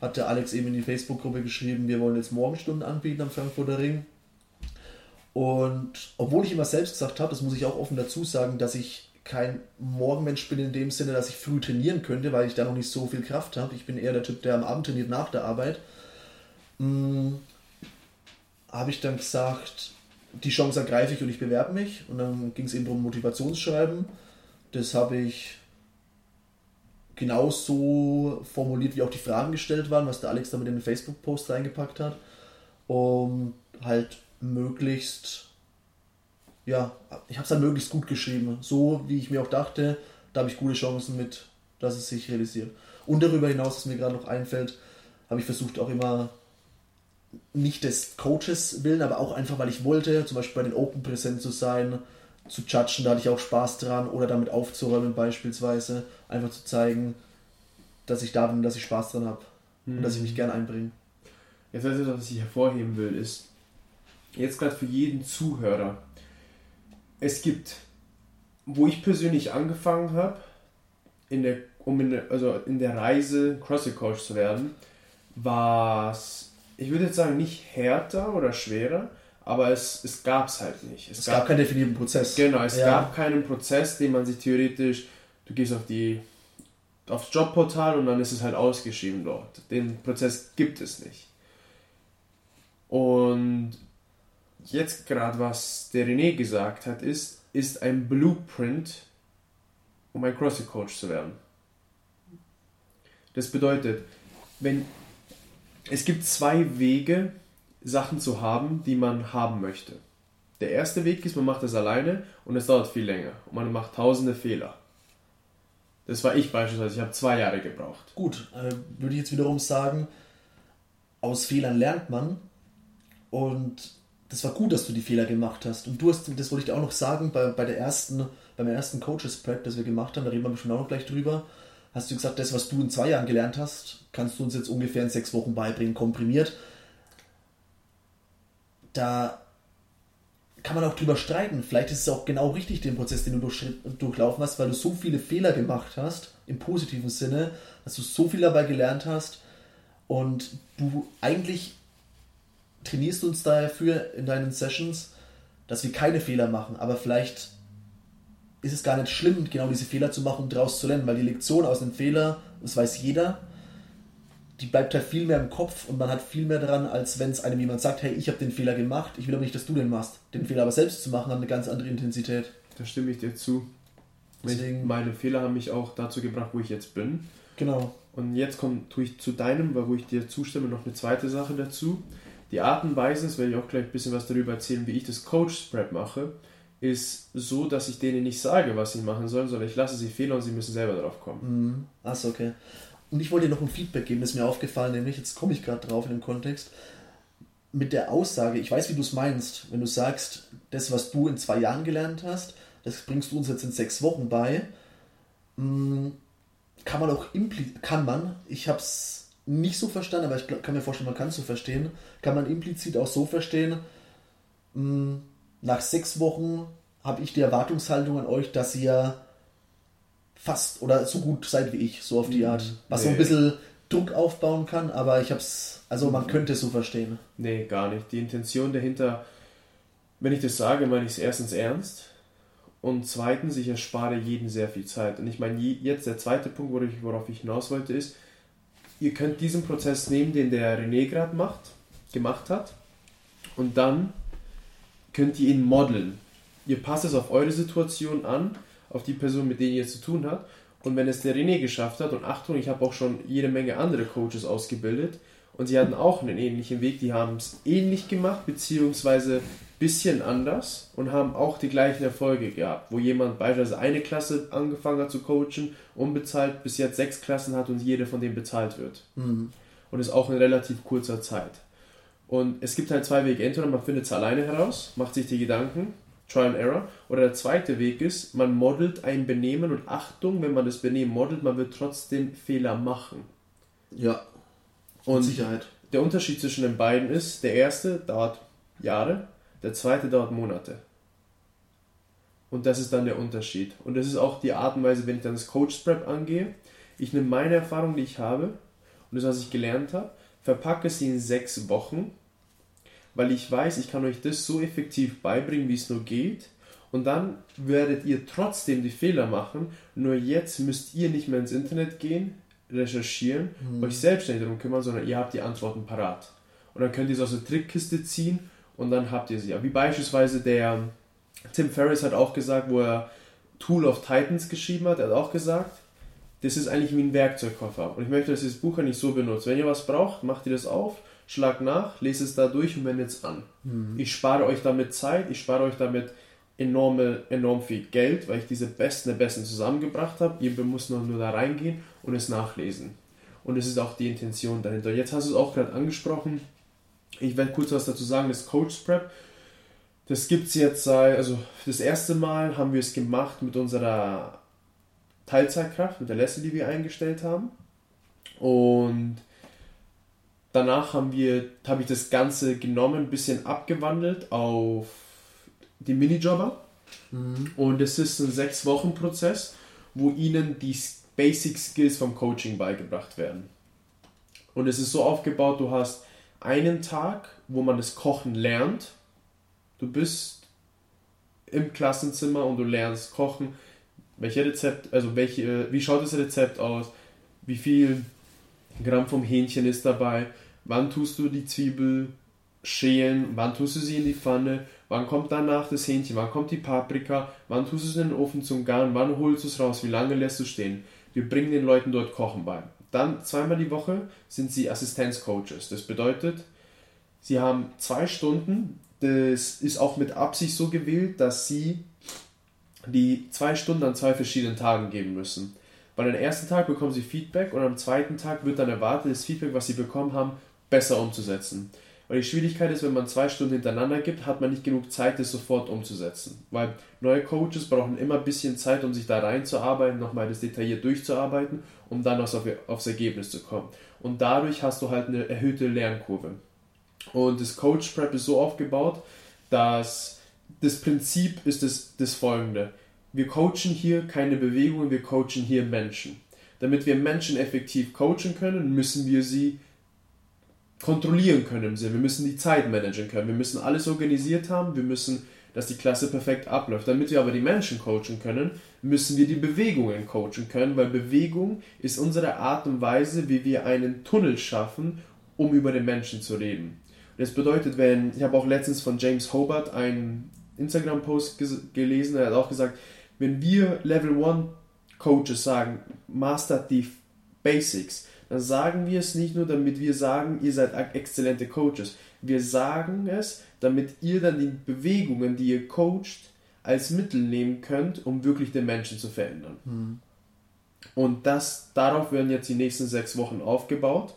B: hat der Alex eben in die Facebook-Gruppe geschrieben, wir wollen jetzt Morgenstunden anbieten am Frankfurter Ring. Und obwohl ich immer selbst gesagt habe, das muss ich auch offen dazu sagen, dass ich kein Morgenmensch bin in dem Sinne, dass ich früh trainieren könnte, weil ich da noch nicht so viel Kraft habe. Ich bin eher der Typ, der am Abend trainiert nach der Arbeit. Habe ich dann gesagt, die Chance ergreife ich und ich bewerbe mich. Und dann ging es eben darum, Motivationsschreiben. Das habe ich genauso formuliert, wie auch die Fragen gestellt waren, was der Alex damit in den Facebook-Post reingepackt hat, um halt möglichst ja, ich habe es dann möglichst gut geschrieben. So wie ich mir auch dachte, da habe ich gute Chancen mit, dass es sich realisiert. Und darüber hinaus, was mir gerade noch einfällt, habe ich versucht auch immer nicht des Coaches willen, aber auch einfach, weil ich wollte, zum Beispiel bei den Open präsent zu sein, zu judgen, da hatte ich auch Spaß dran oder damit aufzuräumen beispielsweise, einfach zu zeigen, dass ich da bin, dass ich Spaß dran habe mhm. und dass ich mich gern einbringe.
A: Jetzt also, was ich hervorheben will, ist jetzt gerade für jeden Zuhörer, es gibt, wo ich persönlich angefangen habe, in der, um in der, also in der Reise CrossFit Coach zu werden, war es, ich würde jetzt sagen, nicht härter oder schwerer, aber es, es gab es halt nicht.
B: Es, es gab, gab, keinen definierten Prozess.
A: Genau, es ja. gab keinen Prozess, den man sich theoretisch, du gehst auf die aufs Jobportal und dann ist es halt ausgeschrieben dort. Den Prozess gibt es nicht. Und jetzt gerade, was der René gesagt hat, ist, ist ein Blueprint, um ein CrossFit Coach zu werden. Das bedeutet, wenn es gibt zwei Wege, Sachen zu haben, die man haben möchte. Der erste Weg ist, man macht das alleine und es dauert viel länger und man macht tausende Fehler. Das war ich beispielsweise, ich habe zwei Jahre gebraucht.
B: Gut, äh, würde ich jetzt wiederum sagen, aus Fehlern lernt man und das war gut, dass du die Fehler gemacht hast. Und du hast, das wollte ich dir auch noch sagen, bei, bei der ersten, beim ersten Coaches Prep, das wir gemacht haben, da reden wir bestimmt auch noch gleich drüber, hast du gesagt, das, was du in zwei Jahren gelernt hast, kannst du uns jetzt ungefähr in sechs Wochen beibringen, komprimiert. Da kann man auch drüber streiten. Vielleicht ist es auch genau richtig, den Prozess, den du durch, durchlaufen hast, weil du so viele Fehler gemacht hast, im positiven Sinne, dass du so viel dabei gelernt hast und du eigentlich trainierst uns dafür in deinen Sessions, dass wir keine Fehler machen, aber vielleicht ist es gar nicht schlimm, genau diese Fehler zu machen, um daraus zu lernen, weil die Lektion aus einem Fehler, das weiß jeder, die bleibt halt viel mehr im Kopf und man hat viel mehr daran, als wenn es einem jemand sagt, hey, ich habe den Fehler gemacht, ich will aber nicht, dass du den machst. Den Fehler aber selbst zu machen, hat eine ganz andere Intensität.
A: Da stimme ich dir zu. Deswegen, meine Fehler haben mich auch dazu gebracht, wo ich jetzt bin.
B: Genau.
A: Und jetzt kommt, tue ich zu deinem, wo ich dir zustimme, noch eine zweite Sache dazu. Die Art und Weise, das werde ich auch gleich ein bisschen was darüber erzählen, wie ich das Coach-Spread mache, ist so, dass ich denen nicht sage, was sie machen sollen, sondern ich lasse sie fehlen und sie müssen selber drauf kommen.
B: Mhm. Achso, okay. Und ich wollte dir noch ein Feedback geben, das ist mir aufgefallen, nämlich, jetzt komme ich gerade drauf in den Kontext, mit der Aussage, ich weiß, wie du es meinst, wenn du sagst, das, was du in zwei Jahren gelernt hast, das bringst du uns jetzt in sechs Wochen bei, mm, kann man auch implizieren, kann man, ich habe es nicht so verstanden, aber ich kann mir vorstellen, man kann es so verstehen, kann man implizit auch so verstehen, mh, hm, nach sechs Wochen habe ich die Erwartungshaltung an euch, dass ihr fast oder so gut seid wie ich, so auf die
A: Mhm.
B: Art. Was so
A: Nee.
B: ein bisschen Druck aufbauen kann, aber ich hab's, also man
A: Mhm.
B: könnte es so verstehen.
A: Nee, gar nicht. Die Intention dahinter, wenn ich das sage, meine ich es erstens ernst und zweitens, ich erspare jedem sehr viel Zeit. Und ich meine, je- jetzt der zweite Punkt, worauf ich, worauf ich hinaus wollte, ist, ihr könnt diesen Prozess nehmen, den der René gerade macht, gemacht hat und dann könnt ihr ihn modeln. Ihr passt es auf eure Situation an, auf die Person, mit der ihr zu tun habt. Und wenn es der René geschafft hat, und Achtung, ich habe auch schon jede Menge andere Coaches ausgebildet, und sie hatten auch einen ähnlichen Weg, die haben es ähnlich gemacht, beziehungsweise bisschen anders und haben auch die gleichen Erfolge gehabt, wo jemand beispielsweise eine Klasse angefangen hat zu coachen, unbezahlt, bis jetzt sechs Klassen hat und jede von denen bezahlt wird.
B: Mhm.
A: Und ist auch in relativ kurzer Zeit. Und es gibt halt zwei Wege. Entweder man findet es alleine heraus, macht sich die Gedanken, Try and Error. Oder der zweite Weg ist, man modelt ein Benehmen und Achtung, wenn man das Benehmen modelt, man wird trotzdem Fehler machen.
B: Ja,
A: Und
B: Sicherheit.
A: der Unterschied zwischen den beiden ist, der erste dauert Jahre, der zweite dauert Monate. Und das ist dann der Unterschied. Und das ist auch die Art und Weise, wenn ich dann das Coach Prep angehe. Ich nehme meine Erfahrung, die ich habe, und das, was ich gelernt habe, verpacke sie in sechs Wochen, weil ich weiß, ich kann euch das so effektiv beibringen, wie es nur geht. Und dann werdet ihr trotzdem die Fehler machen. Nur jetzt müsst ihr nicht mehr ins Internet gehen, recherchieren, euch selbstständig darum kümmern, sondern ihr habt die Antworten parat. Und dann könnt ihr es aus der Trickkiste ziehen und dann habt ihr sie. Wie beispielsweise der Tim Ferriss hat auch gesagt, wo er Tool of Titans geschrieben hat, er hat auch gesagt, das ist eigentlich wie ein Werkzeugkoffer. Und ich möchte, dass ihr das Buch nicht so benutzt. Wenn ihr was braucht, macht ihr das auf, schlagt nach, lest es da durch und wendet es an. Ich spare euch damit Zeit, ich spare euch damit enorme, enorm viel Geld, weil ich diese Besten der Besten zusammengebracht habe. Ihr müsst nur, nur da reingehen und es nachlesen. Und es ist auch die Intention dahinter. Jetzt hast du es auch gerade angesprochen. Ich werde kurz was dazu sagen, das Coach Prep. Das gibt es jetzt seit, also das erste Mal haben wir es gemacht mit unserer Teilzeitkraft, mit der Leslie, die wir eingestellt haben. Und danach haben wir, habe ich das Ganze genommen, ein bisschen abgewandelt auf die Minijobber. Und es ist ein sechs Wochen Prozess, wo ihnen die Basic Skills vom Coaching beigebracht werden. Und es ist so aufgebaut, du hast einen Tag, wo man das Kochen lernt. Du bist im Klassenzimmer und du lernst kochen. Welche Rezept, also welche, wie schaut das Rezept aus? Wie viel Gramm vom Hähnchen ist dabei? Wann tust du die Zwiebel schälen? Wann tust du sie in die Pfanne? Wann kommt danach das Hähnchen? Wann kommt die Paprika? Wann tust du es in den Ofen zum Garen? Wann holst du es raus? Wie lange lässt du stehen? Wir bringen den Leuten dort Kochen bei. Dann zweimal die Woche sind sie Assistenzcoaches. Das bedeutet, sie haben zwei Stunden. Das ist auch mit Absicht so gewählt, dass sie die zwei Stunden an zwei verschiedenen Tagen geben müssen. Bei dem ersten Tag bekommen sie Feedback und am zweiten Tag wird dann erwartet, das Feedback, was sie bekommen haben, besser umzusetzen. Weil die Schwierigkeit ist, wenn man zwei Stunden hintereinander gibt, hat man nicht genug Zeit, das sofort umzusetzen. Weil neue Coaches brauchen immer ein bisschen Zeit, um sich da reinzuarbeiten, nochmal das detailliert durchzuarbeiten, um dann auf, aufs Ergebnis zu kommen. Und dadurch hast du halt eine erhöhte Lernkurve. Und das Coach Prep ist so aufgebaut, dass das Prinzip ist das, das folgende. Wir coachen hier keine Bewegungen, wir coachen hier Menschen. Damit wir Menschen effektiv coachen können, müssen wir sie kontrollieren können im Sinne. Wir müssen die Zeit managen können. Wir müssen alles organisiert haben. Wir müssen, dass die Klasse perfekt abläuft. Damit wir aber die Menschen coachen können, müssen wir die Bewegungen coachen können, weil Bewegung ist unsere Art und Weise, wie wir einen Tunnel schaffen, um über den Menschen zu reden. Das bedeutet, wenn, ich habe auch letztens von James Hobart einen Instagram-Post gelesen, er hat auch gesagt, wenn wir Level 1 Coaches sagen, mastert die Basics, dann sagen wir es nicht nur, damit wir sagen, ihr seid exzellente Coaches. Wir sagen es, damit ihr dann die Bewegungen, die ihr coacht, als Mittel nehmen könnt, um wirklich den Menschen zu verändern.
B: Mhm.
A: Und das, darauf werden jetzt die nächsten sechs Wochen aufgebaut.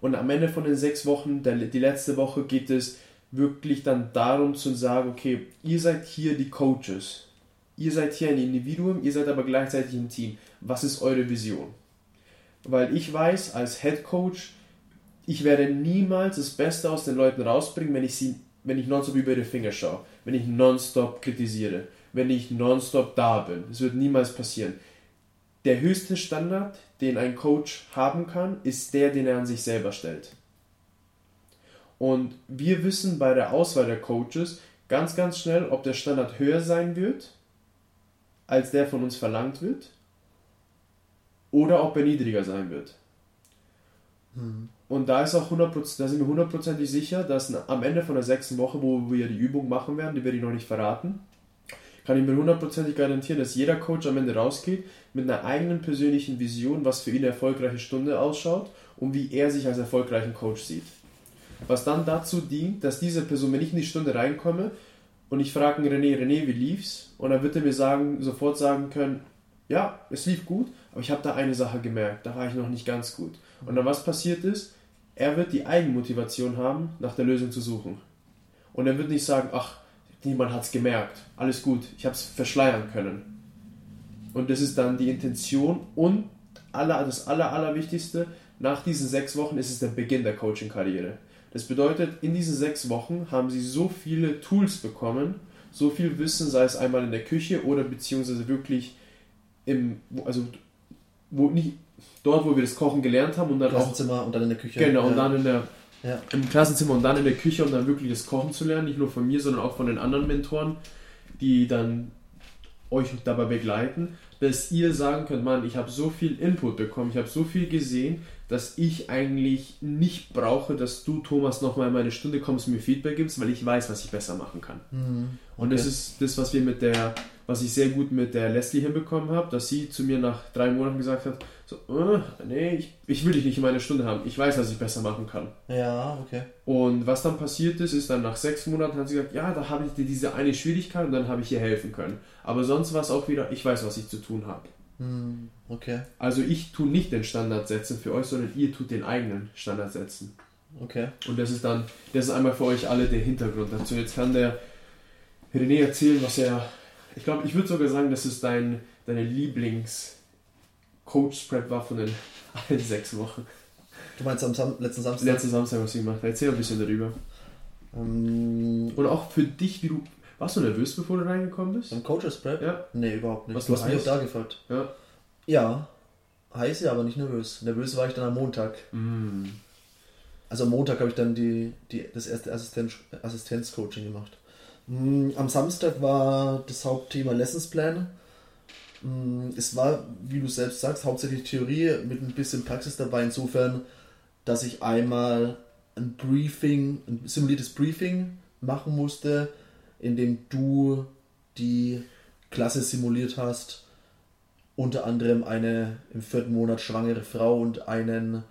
A: Und am Ende von den sechs Wochen, der, die letzte Woche, geht es wirklich dann darum zu sagen, okay, ihr seid hier die Coaches. Ihr seid hier ein Individuum, ihr seid aber gleichzeitig ein Team. Was ist eure Vision? Weil ich weiß, als Head Coach, ich werde niemals das Beste aus den Leuten rausbringen, wenn ich sie, wenn ich nonstop über ihre Finger schaue, wenn ich nonstop kritisiere, wenn ich nonstop da bin. Das wird niemals passieren. der höchste Standard, den ein Coach haben kann, ist der, den er an sich selber stellt. Und wir wissen bei der Auswahl der Coaches ganz, ganz schnell, ob der Standard höher sein wird, als der von uns verlangt wird, oder ob er niedriger sein wird. Hm. Und da ist auch 100%, da sind wir hundertprozentig sicher, dass am Ende von der sechsten Woche, wo wir die Übung machen werden, die werde ich noch nicht verraten, kann ich mir hundertprozentig garantieren, dass jeder Coach am Ende rausgeht mit einer eigenen persönlichen Vision, was für ihn eine erfolgreiche Stunde ausschaut und wie er sich als erfolgreichen Coach sieht. Was dann dazu dient, dass diese Person, wenn ich in die Stunde reinkomme und ich frage René, René, wie lief's? Und dann wird er mir sagen, sofort sagen können, ja, es lief gut, aber ich habe da eine Sache gemerkt, da war ich noch nicht ganz gut. Und dann was passiert ist, er wird die Eigenmotivation haben, nach der Lösung zu suchen. Und er wird nicht sagen, ach, niemand hat es gemerkt, alles gut, ich habe es verschleiern können. Und das ist dann die Intention und aller, das aller, allerwichtigste, nach diesen sechs Wochen ist es der Beginn der Coaching-Karriere. Das bedeutet, in diesen sechs Wochen haben sie so viele Tools bekommen, so viel Wissen, sei es einmal in der Küche oder beziehungsweise wirklich im, also wo nicht, dort, wo wir das Kochen gelernt haben und dann
B: Klassenzimmer auch, und dann in der Küche.
A: Genau, und dann in der, ja. im Klassenzimmer und dann in der Küche, um dann wirklich das Kochen zu lernen, nicht nur von mir, sondern auch von den anderen Mentoren, die dann euch dabei begleiten, dass ihr sagen könnt, Mann, ich habe so viel Input bekommen, ich habe so viel gesehen, dass ich eigentlich nicht brauche, dass du, Thomas, nochmal in meine Stunde kommst und mir Feedback gibst, weil ich weiß, was ich besser machen kann. Mhm. Okay. Und das ist das, was wir mit der, was ich sehr gut mit der Leslie hinbekommen habe, dass sie zu mir nach drei Monaten gesagt hat, so, äh, nee, ich, ich will dich nicht in meine Stunde haben, ich weiß, was ich besser machen kann.
B: Ja, okay.
A: Und was dann passiert ist, ist dann nach sechs Monaten hat sie gesagt, ja, da habe ich dir diese eine Schwierigkeit und dann habe ich ihr helfen können. Aber sonst war es auch wieder, ich weiß, was ich zu tun habe.
B: Hm, okay.
A: Also ich tue nicht den Standard setzen für euch, sondern ihr tut den eigenen Standard setzen.
B: Okay.
A: Und das ist dann, das ist einmal für euch alle der Hintergrund dazu. Jetzt kann der René erzählen, was er. Ich glaube, ich würde sogar sagen, dass es dein, deine Lieblings-Coach-Spread war von den allen sechs Wochen.
B: Du meinst am Sam letzten Samstag?
A: Letzten Samstag, was ich gemacht habe. Erzähl ein bisschen darüber. Ähm, Und auch für dich, wie du warst du nervös, bevor du reingekommen bist?
B: Im Coaches Prep?
A: Ja.
B: Nee, überhaupt nicht.
A: Was du hast mich
B: da gefragt.
A: Ja.
B: Ja. Heiß ja, aber nicht nervös. Nervös war ich dann am Montag.
A: Mm.
B: Also am Montag habe ich dann die, die, das erste Assistenz, Assistenzcoaching gemacht. Mm, am Samstag war das Hauptthema Lessonsplan. Mm, es war, wie du selbst sagst, hauptsächlich Theorie mit ein bisschen Praxis dabei, insofern, dass ich einmal ein Briefing, ein simuliertes Briefing machen musste, in dem du die Klasse simuliert hast. Unter anderem eine im vierten Monat schwangere Frau und einen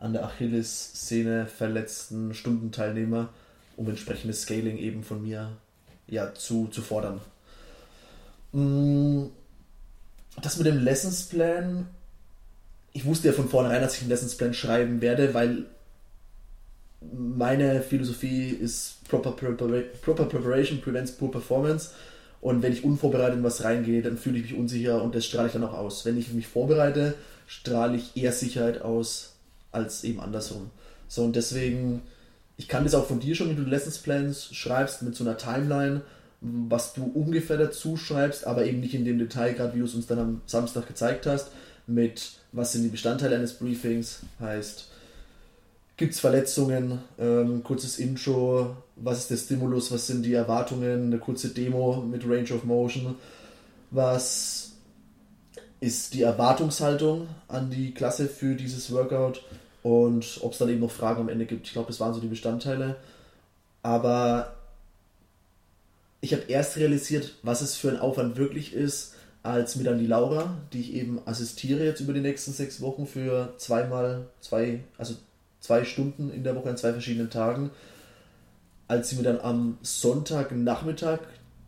B: an der Achillessehne verletzten Stundenteilnehmer, um entsprechendes Scaling eben von mir ja, zu, zu fordern. Mm, das mit dem Lessonsplan, ich wusste ja von vornherein, dass ich einen Lessonsplan schreiben werde, weil meine Philosophie ist proper, prepara proper Preparation prevents poor performance. Und wenn ich unvorbereitet in was reingehe, dann fühle ich mich unsicher und das strahle ich dann auch aus. Wenn ich mich vorbereite, strahle ich eher Sicherheit aus als eben andersrum. So und deswegen, ich kann das auch von dir schon, wenn du Lessons Plans schreibst mit so einer Timeline, was du ungefähr dazu schreibst, aber eben nicht in dem Detail, gerade wie du es uns dann am Samstag gezeigt hast, mit was sind die Bestandteile eines Briefings, heißt, Gibt es Verletzungen? Ähm, kurzes Intro. Was ist der Stimulus? Was sind die Erwartungen? Eine kurze Demo mit Range of Motion. Was ist die Erwartungshaltung an die Klasse für dieses Workout? Und ob es dann eben noch Fragen am Ende gibt. Ich glaube, das waren so die Bestandteile. Aber ich habe erst realisiert, was es für ein Aufwand wirklich ist, als mir dann die Laura, die ich eben assistiere jetzt über die nächsten sechs Wochen für zweimal zwei, also zwei Stunden in der Woche an zwei verschiedenen Tagen. Als sie mir dann am Sonntagnachmittag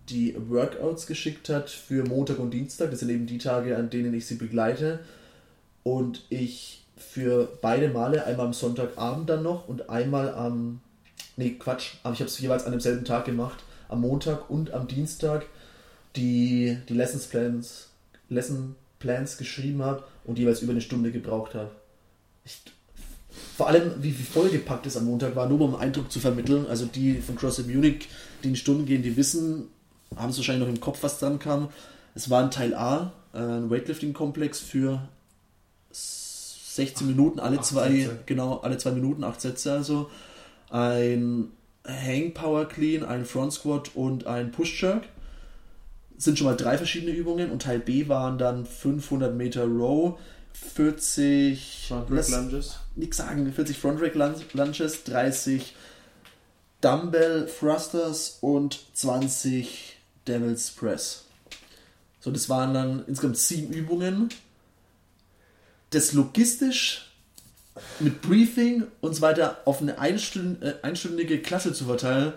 B: die Workouts geschickt hat für Montag und Dienstag, das sind eben die Tage, an denen ich sie begleite, und ich für beide Male, einmal am Sonntagabend dann noch und einmal am, nee Quatsch, aber ich habe es jeweils an demselben Tag gemacht, am Montag und am Dienstag die, die Lessons Plans, Lesson Plans geschrieben habe und jeweils über eine Stunde gebraucht habe. Vor allem, wie, vollgepackt es am Montag war, nur um einen Eindruck zu vermitteln. Also die von CrossFit Munich, die in Stunden gehen, die wissen, haben es wahrscheinlich noch im Kopf, was dran kam. Es war ein Teil A, ein Weightlifting-Komplex für 16 Minuten, alle zwei, Sätze. genau, alle zwei Minuten, acht Sätze also. Ein Hang Power Clean, ein Front Squat und ein Push Jerk. Sind schon mal drei verschiedene Übungen und Teil B waren dann 500 Meter Row, 40
A: Front Rack Lunges.
B: Nichts sagen, 40 Front Rack Lunges, 30 Dumbbell Thrusters und 20 Devil's Press. So, das waren dann insgesamt sieben Übungen. Das logistisch mit Briefing und so weiter auf eine äh, einstündige Klasse zu verteilen,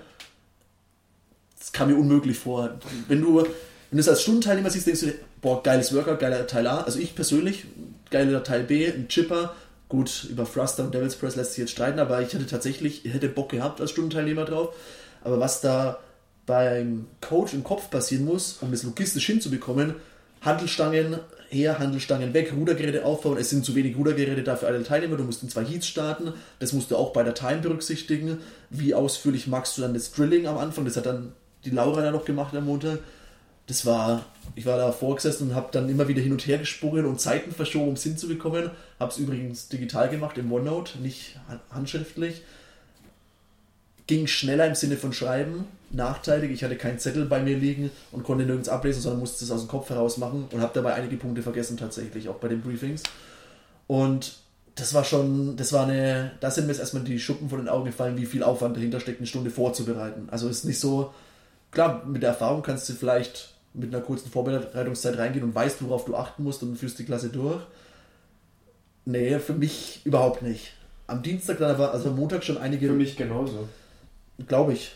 B: das kam mir unmöglich vor. Wenn du, wenn du es als Stundenteilnehmer siehst, denkst du, boah, geiles Workout, geiler Teil A. Also ich persönlich, geiler Teil B, ein Chipper. Gut, über Thruster und Devil's Press lässt sich jetzt streiten, aber ich hätte tatsächlich, hätte Bock gehabt als Stundenteilnehmer drauf. Aber was da beim Coach im Kopf passieren muss, um das logistisch hinzubekommen, Handelstangen her, Handelstangen weg, Rudergeräte aufbauen. Es sind zu wenig Rudergeräte da für alle Teilnehmer. Du musst in zwei Heats starten. Das musst du auch bei der Time berücksichtigen. Wie ausführlich magst du dann das Drilling am Anfang? Das hat dann die Laura ja noch gemacht am Montag. Das war, ich war da vorgesessen und habe dann immer wieder hin und her gesprungen und Zeiten verschoben, um es hinzubekommen. Habe es übrigens digital gemacht im OneNote, nicht handschriftlich. Ging schneller im Sinne von Schreiben nachteilig. Ich hatte keinen Zettel bei mir liegen und konnte nirgends ablesen, sondern musste es aus dem Kopf heraus machen und habe dabei einige Punkte vergessen tatsächlich, auch bei den Briefings. Und das war schon, das war eine, da sind mir jetzt erstmal die Schuppen von den Augen gefallen, wie viel Aufwand dahinter steckt, eine Stunde vorzubereiten. Also ist nicht so, klar, mit der Erfahrung kannst du vielleicht mit einer kurzen Vorbereitungszeit reingehen und weißt, worauf du achten musst und führst die Klasse durch. Nee, für mich überhaupt nicht. Am Dienstag dann aber, also am Montag schon einige.
A: Für mich genauso.
B: Glaube ich.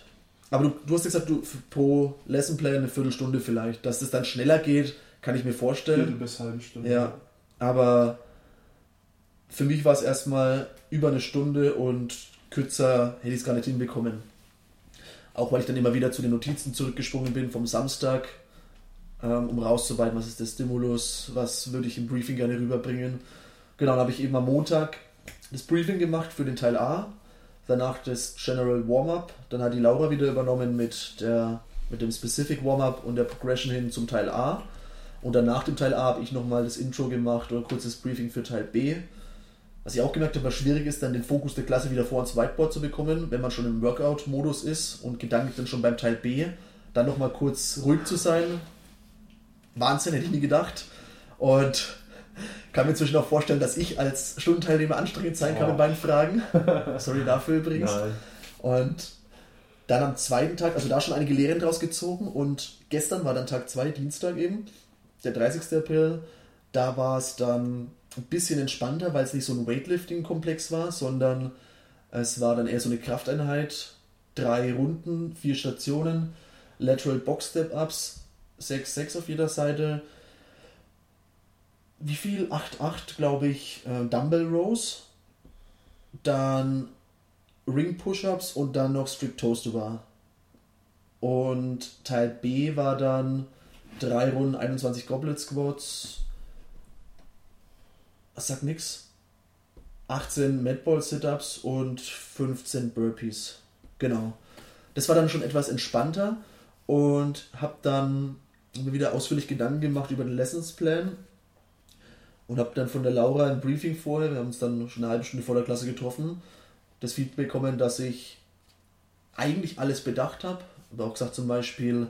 B: Aber du, du hast gesagt, du pro Lessonplan eine Viertelstunde vielleicht. Dass das dann schneller geht, kann ich mir vorstellen.
A: Viertel bis halbe Stunde.
B: Ja. Aber für mich war es erstmal über eine Stunde und kürzer hätte ich es gar nicht hinbekommen. Auch weil ich dann immer wieder zu den Notizen zurückgesprungen bin vom Samstag, ähm, um rauszuweiten, was ist der Stimulus, was würde ich im Briefing gerne rüberbringen. Genau, dann habe ich eben am Montag das Briefing gemacht für den Teil A danach das General Warm-Up. Dann hat die Laura wieder übernommen mit, der, mit dem Specific Warm-Up und der Progression hin zum Teil A. Und dann nach dem Teil A habe ich nochmal das Intro gemacht oder kurzes Briefing für Teil B. Was ich auch gemerkt habe, was schwierig ist, dann den Fokus der Klasse wieder vor ans Whiteboard zu bekommen, wenn man schon im Workout-Modus ist und gedanklich dann schon beim Teil B, dann nochmal kurz ruhig zu sein. Wahnsinn, hätte ich nie gedacht. Und kann mir inzwischen auch vorstellen, dass ich als Stundenteilnehmer anstrengend sein kann oh. mit meinen Fragen. Sorry dafür übrigens. Nein. Und dann am zweiten Tag, also da schon einige Lehren draus gezogen und gestern war dann Tag 2, Dienstag eben, der 30. April. Da war es dann ein bisschen entspannter, weil es nicht so ein Weightlifting-Komplex war, sondern es war dann eher so eine Krafteinheit. Drei Runden, vier Stationen, Lateral Box Step-Ups, 6-6 auf jeder Seite, wie viel? 8-8, glaube ich, äh, Dumbbell Rows. Dann Ring Push-Ups und dann noch Strict Toast Bar. Und Teil B war dann 3 Runden 21 Goblet Squats. Das sagt nix. 18 Madball Sit-Ups und 15 Burpees. Genau. Das war dann schon etwas entspannter und habe dann mir wieder ausführlich Gedanken gemacht über den Lessonsplan und habe dann von der Laura ein Briefing vorher, wir haben uns dann schon eine halbe Stunde vor der Klasse getroffen, das Feedback bekommen, dass ich eigentlich alles bedacht habe. Aber auch gesagt zum Beispiel,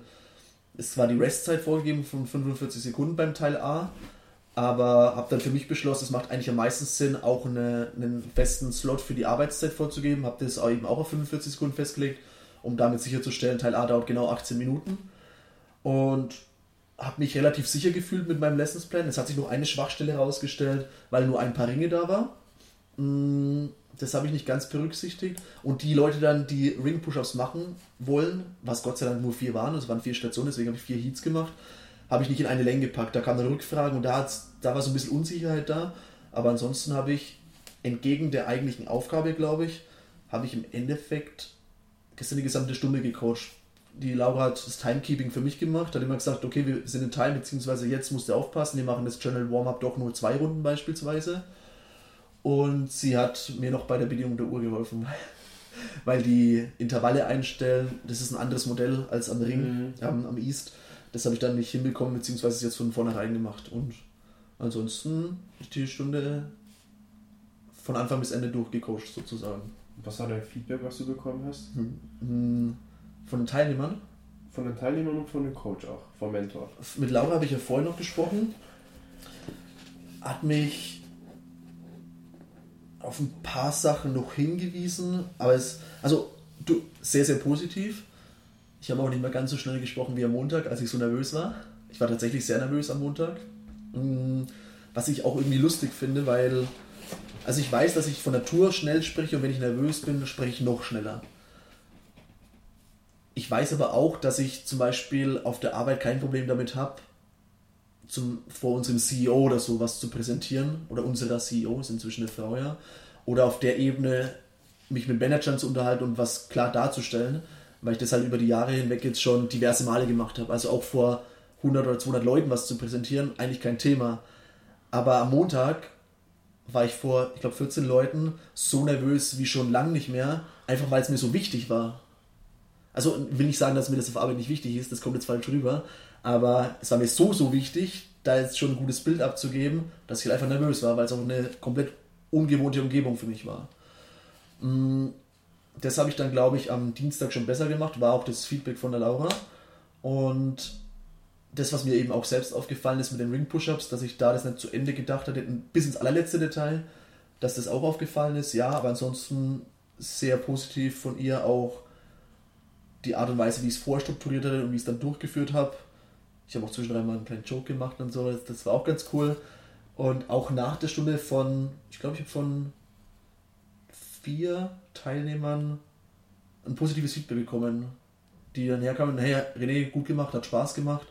B: es war die Restzeit vorgegeben von 45 Sekunden beim Teil A, aber habe dann für mich beschlossen, es macht eigentlich am meisten Sinn, auch eine, einen festen Slot für die Arbeitszeit vorzugeben. Habe das eben auch auf 45 Sekunden festgelegt, um damit sicherzustellen, Teil A dauert genau 18 Minuten. Und habe mich relativ sicher gefühlt mit meinem Lessonsplan. Es hat sich nur eine Schwachstelle herausgestellt, weil nur ein paar Ringe da war. Mm, das habe ich nicht ganz berücksichtigt. Und die Leute dann, die Ring-Push-Ups machen wollen, was Gott sei Dank nur vier waren, es waren vier Stationen, deswegen habe ich vier Heats gemacht, habe ich nicht in eine Länge gepackt. Da kamen dann Rückfragen und da, da war so ein bisschen Unsicherheit da. Aber ansonsten habe ich entgegen der eigentlichen Aufgabe, glaube ich, habe ich im Endeffekt gestern die gesamte Stunde gecoacht die Laura hat das Timekeeping für mich gemacht, hat immer gesagt, okay, wir sind in Time, beziehungsweise jetzt musst du aufpassen, wir machen das Channel Warm-Up doch nur zwei Runden beispielsweise. Und sie hat mir noch bei der Bedienung der Uhr geholfen, weil die Intervalle einstellen, das ist ein anderes Modell als am Ring, mhm. am, am East. Das habe ich dann nicht hinbekommen, beziehungsweise es jetzt von vornherein gemacht. Und ansonsten die Stunde von Anfang bis Ende durchgecoacht sozusagen.
A: Was war dein Feedback, was du bekommen hast?
B: Hm, von den Teilnehmern?
A: Von den Teilnehmern und von dem Coach auch, vom Mentor.
B: Mit Laura habe ich ja vorhin noch gesprochen. Hat mich auf ein paar Sachen noch hingewiesen, aber es, also du, sehr, sehr positiv. Ich habe auch nicht mehr ganz so schnell gesprochen wie am Montag, als ich so nervös war. Ich war tatsächlich sehr nervös am Montag. Hm, was ich auch irgendwie lustig finde, weil also ich weiß, dass ich von Natur schnell spreche und wenn ich nervös bin, spreche ich noch schneller. Ich weiß aber auch, dass ich zum Beispiel auf der Arbeit kein Problem damit habe, vor unserem CEO oder so was zu präsentieren. Oder unserer CEO ist inzwischen eine Frau, ja. Oder auf der Ebene mich mit Managern zu unterhalten und was klar darzustellen, weil ich das halt über die Jahre hinweg jetzt schon diverse Male gemacht habe. Also auch vor 100 oder 200 Leuten was zu präsentieren, eigentlich kein Thema. Aber am Montag war ich vor, ich glaube, 14 Leuten so nervös wie schon lange nicht mehr, einfach weil es mir so wichtig war. Also will nicht sagen, dass mir das auf Arbeit nicht wichtig ist, das kommt jetzt falsch rüber, aber es war mir so, so wichtig, da jetzt schon ein gutes Bild abzugeben, dass ich halt einfach nervös war, weil es auch eine komplett ungewohnte Umgebung für mich war. Mm, das habe ich dann, glaube ich, am Dienstag schon besser gemacht, war auch das Feedback von der Laura. Und das, was mir eben auch selbst aufgefallen ist mit den Ring-Push-Ups, dass ich da das nicht zu Ende gedacht hatte, bis ins allerletzte Detail, dass das auch aufgefallen ist. Ja, aber ansonsten sehr positiv von ihr auch die Art und Weise, wie ich es vorstrukturiert hatte und wie ich es dann durchgeführt habe. Ich habe auch zwischendurch mal einen kleinen Joke gemacht und so, das war auch ganz cool. Und auch nach der Stunde von, ich glaube, ich habe von vier Teilnehmern ein positives Feedback bekommen, die dann herkamen, hey, René, gut gemacht, hat Spaß gemacht.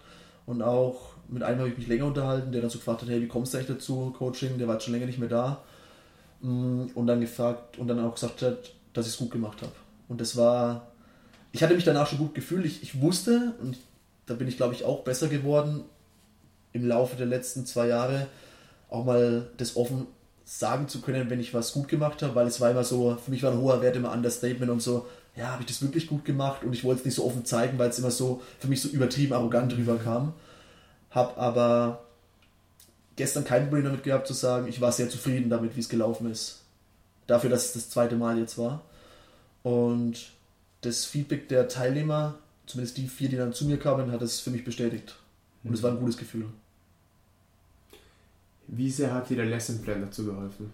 B: Und auch mit einem habe ich mich länger unterhalten, der dann so gefragt hat, hey, wie kommst du eigentlich dazu, Coaching? Der war schon länger nicht mehr da. Mm, und dann gefragt und dann auch gesagt hat, dass ich es gut gemacht habe. Und das war, ich hatte mich danach schon gut gefühlt. Ich, ich wusste, und da bin ich glaube ich auch besser geworden im Laufe der letzten zwei Jahre, auch mal das offen sagen zu können, wenn ich was gut gemacht habe, weil es war immer so, für mich war ein hoher Wert immer Understatement und so, ja, habe ich das wirklich gut gemacht und ich wollte es nicht so offen zeigen, weil es immer so für mich so übertrieben arrogant rüberkam. Hab aber gestern kein Problem damit gehabt zu sagen, ich war sehr zufrieden damit, wie es gelaufen ist. Dafür, dass es das zweite Mal jetzt war. Und das Feedback der Teilnehmer, zumindest die vier, die dann zu mir kamen, hat es für mich bestätigt. Und es war ein gutes Gefühl.
A: Wie sehr hat dir der Lessonplan dazu geholfen?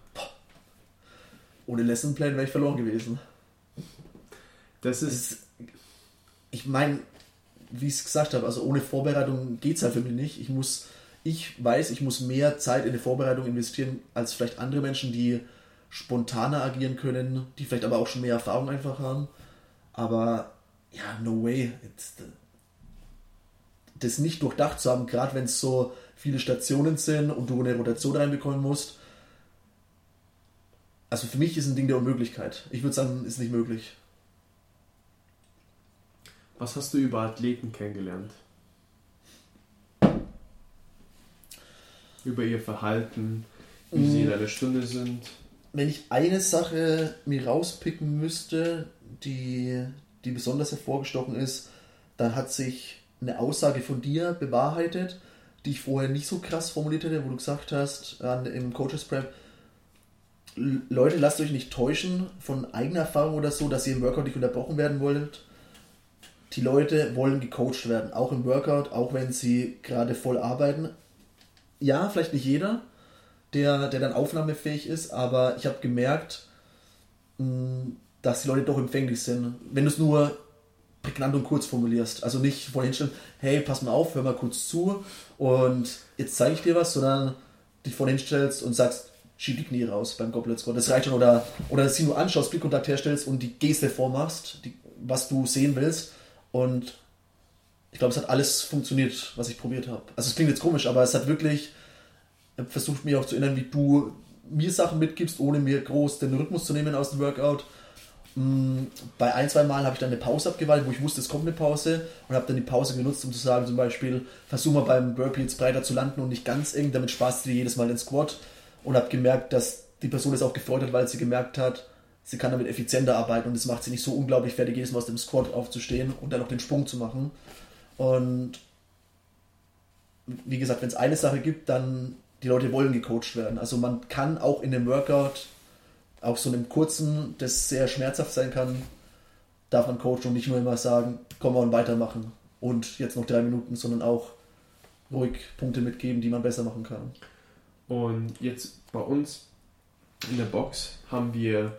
B: Ohne Lessonplan wäre ich verloren gewesen. Das ist. Ich meine, wie ich es gesagt habe, also ohne Vorbereitung geht es halt für mich nicht. Ich muss, ich weiß, ich muss mehr Zeit in die Vorbereitung investieren als vielleicht andere Menschen, die spontaner agieren können, die vielleicht aber auch schon mehr Erfahrung einfach haben. Aber ja, no way. Jetzt, das nicht durchdacht zu haben, gerade wenn es so viele Stationen sind und du eine Rotation reinbekommen musst. Also für mich ist ein Ding der Unmöglichkeit. Ich würde sagen, ist nicht möglich.
A: Was hast du über Athleten kennengelernt? Über ihr Verhalten, wie sie in einer Stunde sind?
B: Wenn ich eine Sache mir rauspicken müsste, die, die besonders hervorgestochen ist, dann hat sich eine Aussage von dir bewahrheitet, die ich vorher nicht so krass formuliert hätte, wo du gesagt hast, an, im Coaches Prep, Leute, lasst euch nicht täuschen von eigener Erfahrung oder so, dass ihr im Workout nicht unterbrochen werden wollt die Leute wollen gecoacht werden, auch im Workout, auch wenn sie gerade voll arbeiten. Ja, vielleicht nicht jeder, der, der dann aufnahmefähig ist, aber ich habe gemerkt, mm, dass die Leute doch empfänglich sind. Wenn du es nur prägnant und kurz formulierst. Also nicht vorhin hinstellen, hey, pass mal auf, hör mal kurz zu und jetzt zeige ich dir was, sondern dich vorhin hinstellst und sagst, schieb die Knie raus beim Goblet Squat. Das reicht schon. Oder, oder sie nur anschaust, Blickkontakt herstellst und die Geste vormachst, die, was du sehen willst und ich glaube, es hat alles funktioniert, was ich probiert habe. Also es klingt jetzt komisch, aber es hat wirklich versucht mich auch zu erinnern, wie du mir Sachen mitgibst, ohne mir groß den Rhythmus zu nehmen aus dem Workout. Mm, bei ein, zwei Mal habe ich dann eine Pause abgewaltet, wo ich wusste, es kommt eine Pause und habe dann die Pause genutzt, um zu sagen, zum Beispiel, versuch mal beim Burpee jetzt breiter zu landen und nicht ganz eng, damit sparst du dir jedes Mal den Squat und habe gemerkt, dass die Person es auch gefreut hat, weil sie gemerkt hat, sie kann damit effizienter arbeiten und es macht sie nicht so unglaublich fertig, jedes Mal aus dem Squat aufzustehen und dann noch den Sprung zu machen. Und wie gesagt, wenn es eine Sache gibt, dann die Leute wollen gecoacht werden. Also man kann auch in einem Workout, auch so einem kurzen, das sehr schmerzhaft sein kann, darf man coachen und nicht nur immer sagen, komm mal und weitermachen und jetzt noch drei Minuten, sondern auch ruhig Punkte mitgeben, die man besser machen kann.
A: Und jetzt bei uns in der Box haben wir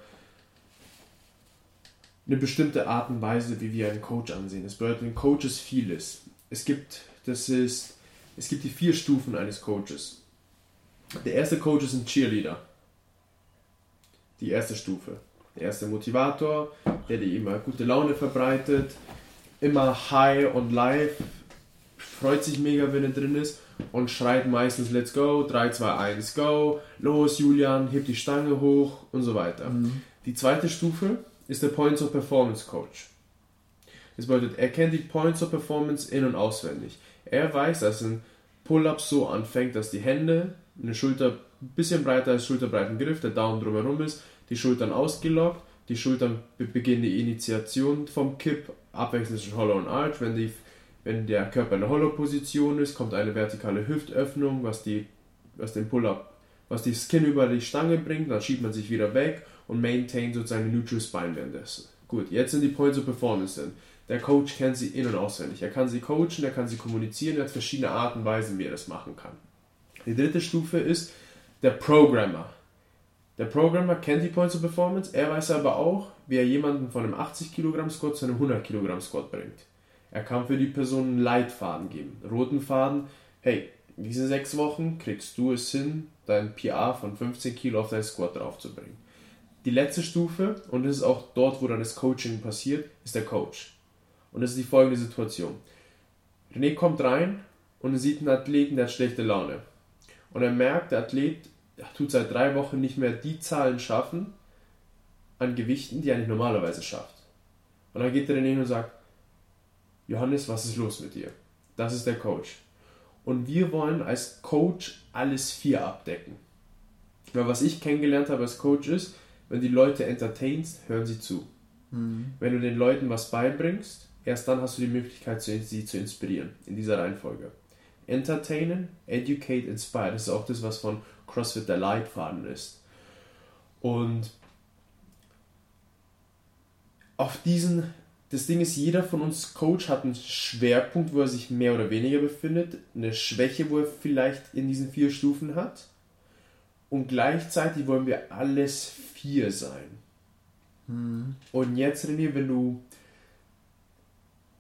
A: eine bestimmte Art und Weise, wie wir einen Coach ansehen. Das bedeutet, ein Coach ist vieles. Es gibt, das ist, es gibt die vier Stufen eines Coaches. Der erste Coach ist ein Cheerleader. Die erste Stufe. Der erste Motivator, der dir immer gute Laune verbreitet, immer high und live, freut sich mega, wenn er drin ist und schreit meistens Let's go, 3, 2, 1, go, los Julian, heb die Stange hoch und so weiter. Mhm. Die zweite Stufe ist der Points of Performance Coach. Das bedeutet, er kennt die Points of Performance in- und auswendig. Er weiß, dass ein Pull-up so anfängt, dass die Hände, eine Schulter ein bisschen breiter als schulterbreiten Griff, der Daumen drumherum ist, die Schultern ausgelockt, die Schultern beginnen die Initiation vom Kipp, abwechselnd zwischen Hollow und Arch. Wenn, die, wenn der Körper in der Hollow-Position ist, kommt eine vertikale Hüftöffnung, was, die, was den Pull-up, was die Skin über die Stange bringt, dann schiebt man sich wieder weg und maintain sozusagen Neutral Spine währenddessen. Gut, jetzt sind die Points of Performance drin. Der Coach kennt sie in- und auswendig. Er kann sie coachen, er kann sie kommunizieren, er hat verschiedene Arten und Weisen, wie er das machen kann. Die dritte Stufe ist der Programmer. Der Programmer kennt die Points of Performance, er weiß aber auch, wie er jemanden von einem 80 Kilogramm Squat zu einem 100 Kilogramm Squat bringt. Er kann für die Person einen Leitfaden geben, roten Faden. Hey, diese sechs Wochen kriegst du es hin, dein PA von 15 Kilo auf dein Squat draufzubringen. Die letzte Stufe, und das ist auch dort, wo dann das Coaching passiert, ist der Coach. Und das ist die folgende Situation. René kommt rein und sieht einen Athleten, der hat schlechte Laune. Und er merkt, der Athlet tut seit drei Wochen nicht mehr die Zahlen schaffen an Gewichten, die er nicht normalerweise schafft. Und dann geht er René hin und sagt, Johannes, was ist los mit dir? Das ist der Coach. Und wir wollen als Coach alles vier abdecken. Weil was ich kennengelernt habe als Coach ist, wenn die Leute entertainst, hören sie zu. Mhm. Wenn du den Leuten was beibringst, erst dann hast du die Möglichkeit, sie zu inspirieren. In dieser Reihenfolge. Entertainen, educate, inspire. Das ist auch das, was von CrossFit der Leitfaden ist. Und auf diesen, das Ding ist, jeder von uns Coach hat einen Schwerpunkt, wo er sich mehr oder weniger befindet, eine Schwäche, wo er vielleicht in diesen vier Stufen hat. Und gleichzeitig wollen wir alles vier sein. Mhm. Und jetzt, René, wenn du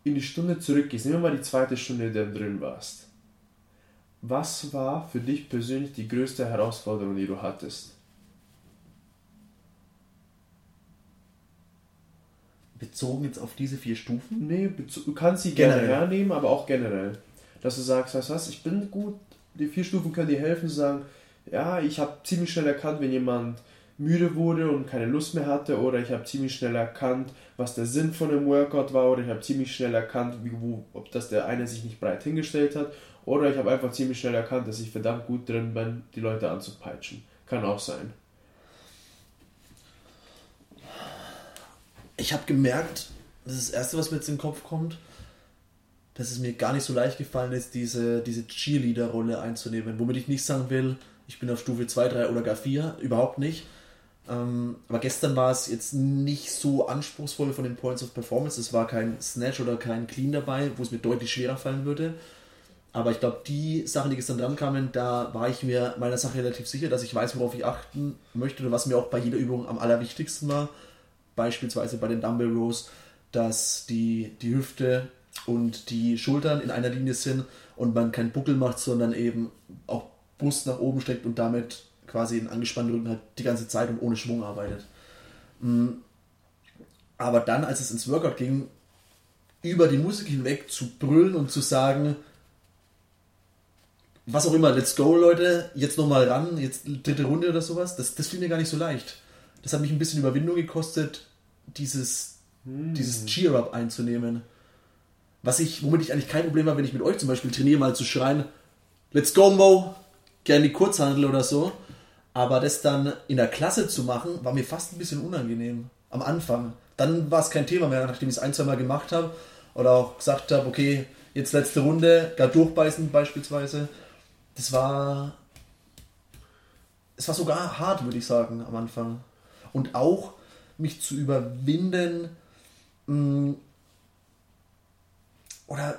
A: in die Stunde zurückgehst, nehmen wir mal die zweite Stunde, in der du drin warst. Was war für dich persönlich die größte Herausforderung, die du hattest?
B: Bezogen jetzt auf diese vier Stufen?
A: Nee, du kannst sie gerne hernehmen, aber auch generell. Dass du sagst, weißt du was, ich bin gut, die vier Stufen können dir helfen, zu sagen, ja, ich habe ziemlich schnell erkannt, wenn jemand müde wurde und keine Lust mehr hatte, oder ich habe ziemlich schnell erkannt, was der Sinn von dem Workout war, oder ich habe ziemlich schnell erkannt, wie, wo, ob das der eine sich nicht breit hingestellt hat, oder ich habe einfach ziemlich schnell erkannt, dass ich verdammt gut drin bin, die Leute anzupeitschen. Kann auch sein.
B: Ich habe gemerkt, das ist das Erste, was mir jetzt in den Kopf kommt, dass es mir gar nicht so leicht gefallen ist, diese, diese Cheerleader-Rolle einzunehmen. Womit ich nicht sagen will, ich bin auf Stufe 2, 3 oder gar 4, überhaupt nicht. Ähm, aber gestern war es jetzt nicht so anspruchsvoll von den Points of Performance. Es war kein Snatch oder kein Clean dabei, wo es mir deutlich schwerer fallen würde. Aber ich glaube, die Sachen, die gestern dran kamen, da war ich mir meiner Sache relativ sicher, dass ich weiß, worauf ich achten möchte und was mir auch bei jeder Übung am allerwichtigsten war. Beispielsweise bei den Dumbbell Rows, dass die, die Hüfte und die Schultern in einer Linie sind und man keinen Buckel macht, sondern eben auch Brust nach oben steckt und damit quasi einen angespannten Rücken hat die ganze Zeit und ohne Schwung arbeitet. Mm. Aber dann, als es ins Workout ging, über die Musik hinweg zu brüllen und zu sagen, was auch immer, let's go, Leute, jetzt nochmal ran, jetzt dritte Runde oder sowas, das, das fiel mir gar nicht so leicht. Das hat mich ein bisschen Überwindung gekostet, dieses, hm. dieses Cheer-Up einzunehmen. Was ich, womit ich eigentlich kein Problem habe, wenn ich mit euch zum Beispiel trainiere, mal zu schreien, let's go, Mo, gerne die Kurzhandel oder so. Aber das dann in der Klasse zu machen, war mir fast ein bisschen unangenehm. Am Anfang. Dann war es kein Thema mehr, nachdem ich es ein, zwei Mal gemacht habe. Oder auch gesagt habe, okay, jetzt letzte Runde, da durchbeißen beispielsweise, das war, es war sogar hart, würde ich sagen, am Anfang. Und auch mich zu überwinden, mh, mm, oder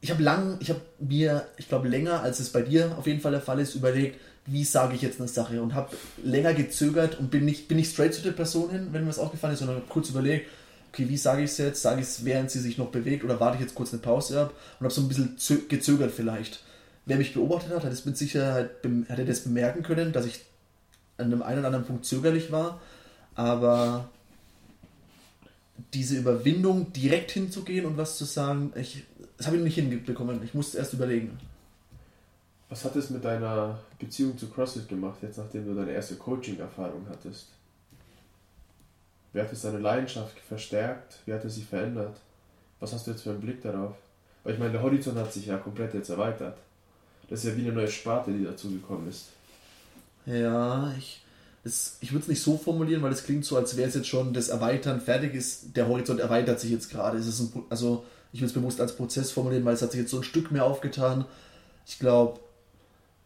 B: ich habe lang, ich habe mir, ich glaube länger, als es bei dir auf jeden Fall der Fall ist, überlegt, wie sage ich jetzt eine Sache und habe länger gezögert und bin nicht, bin nicht straight zu der Person hin, wenn mir das aufgefallen ist, sondern kurz überlegt, okay, wie sage ich es jetzt? Sage ich es, während sie sich noch bewegt oder warte ich jetzt kurz eine Pause ab und habe so ein bisschen gezögert vielleicht. Wer mich beobachtet hat, hat es mit Sicherheit hat er das bemerken können, dass ich an einem einen oder anderen Punkt zögerlich war, aber diese Überwindung, direkt hinzugehen und was zu sagen, ich, das habe ich nicht hinbekommen. Ich musste erst überlegen.
A: Was hat es mit deiner Beziehung zu CrossFit gemacht, jetzt nachdem du deine erste Coaching-Erfahrung hattest? Wie hat es deine Leidenschaft verstärkt? Wie hat es sie verändert? Was hast du jetzt für einen Blick darauf? Weil ich meine, der Horizont hat sich ja komplett jetzt erweitert. Das ist ja wie eine neue Sparte, die dazugekommen ist.
B: Ja, ich, ich würde es nicht so formulieren, weil es klingt so, als wäre es jetzt schon das Erweitern fertig ist. Der Horizont erweitert sich jetzt gerade. Es ist ein, also ich will es bewusst als Prozess formulieren, weil es hat sich jetzt so ein Stück mehr aufgetan. Ich glaube,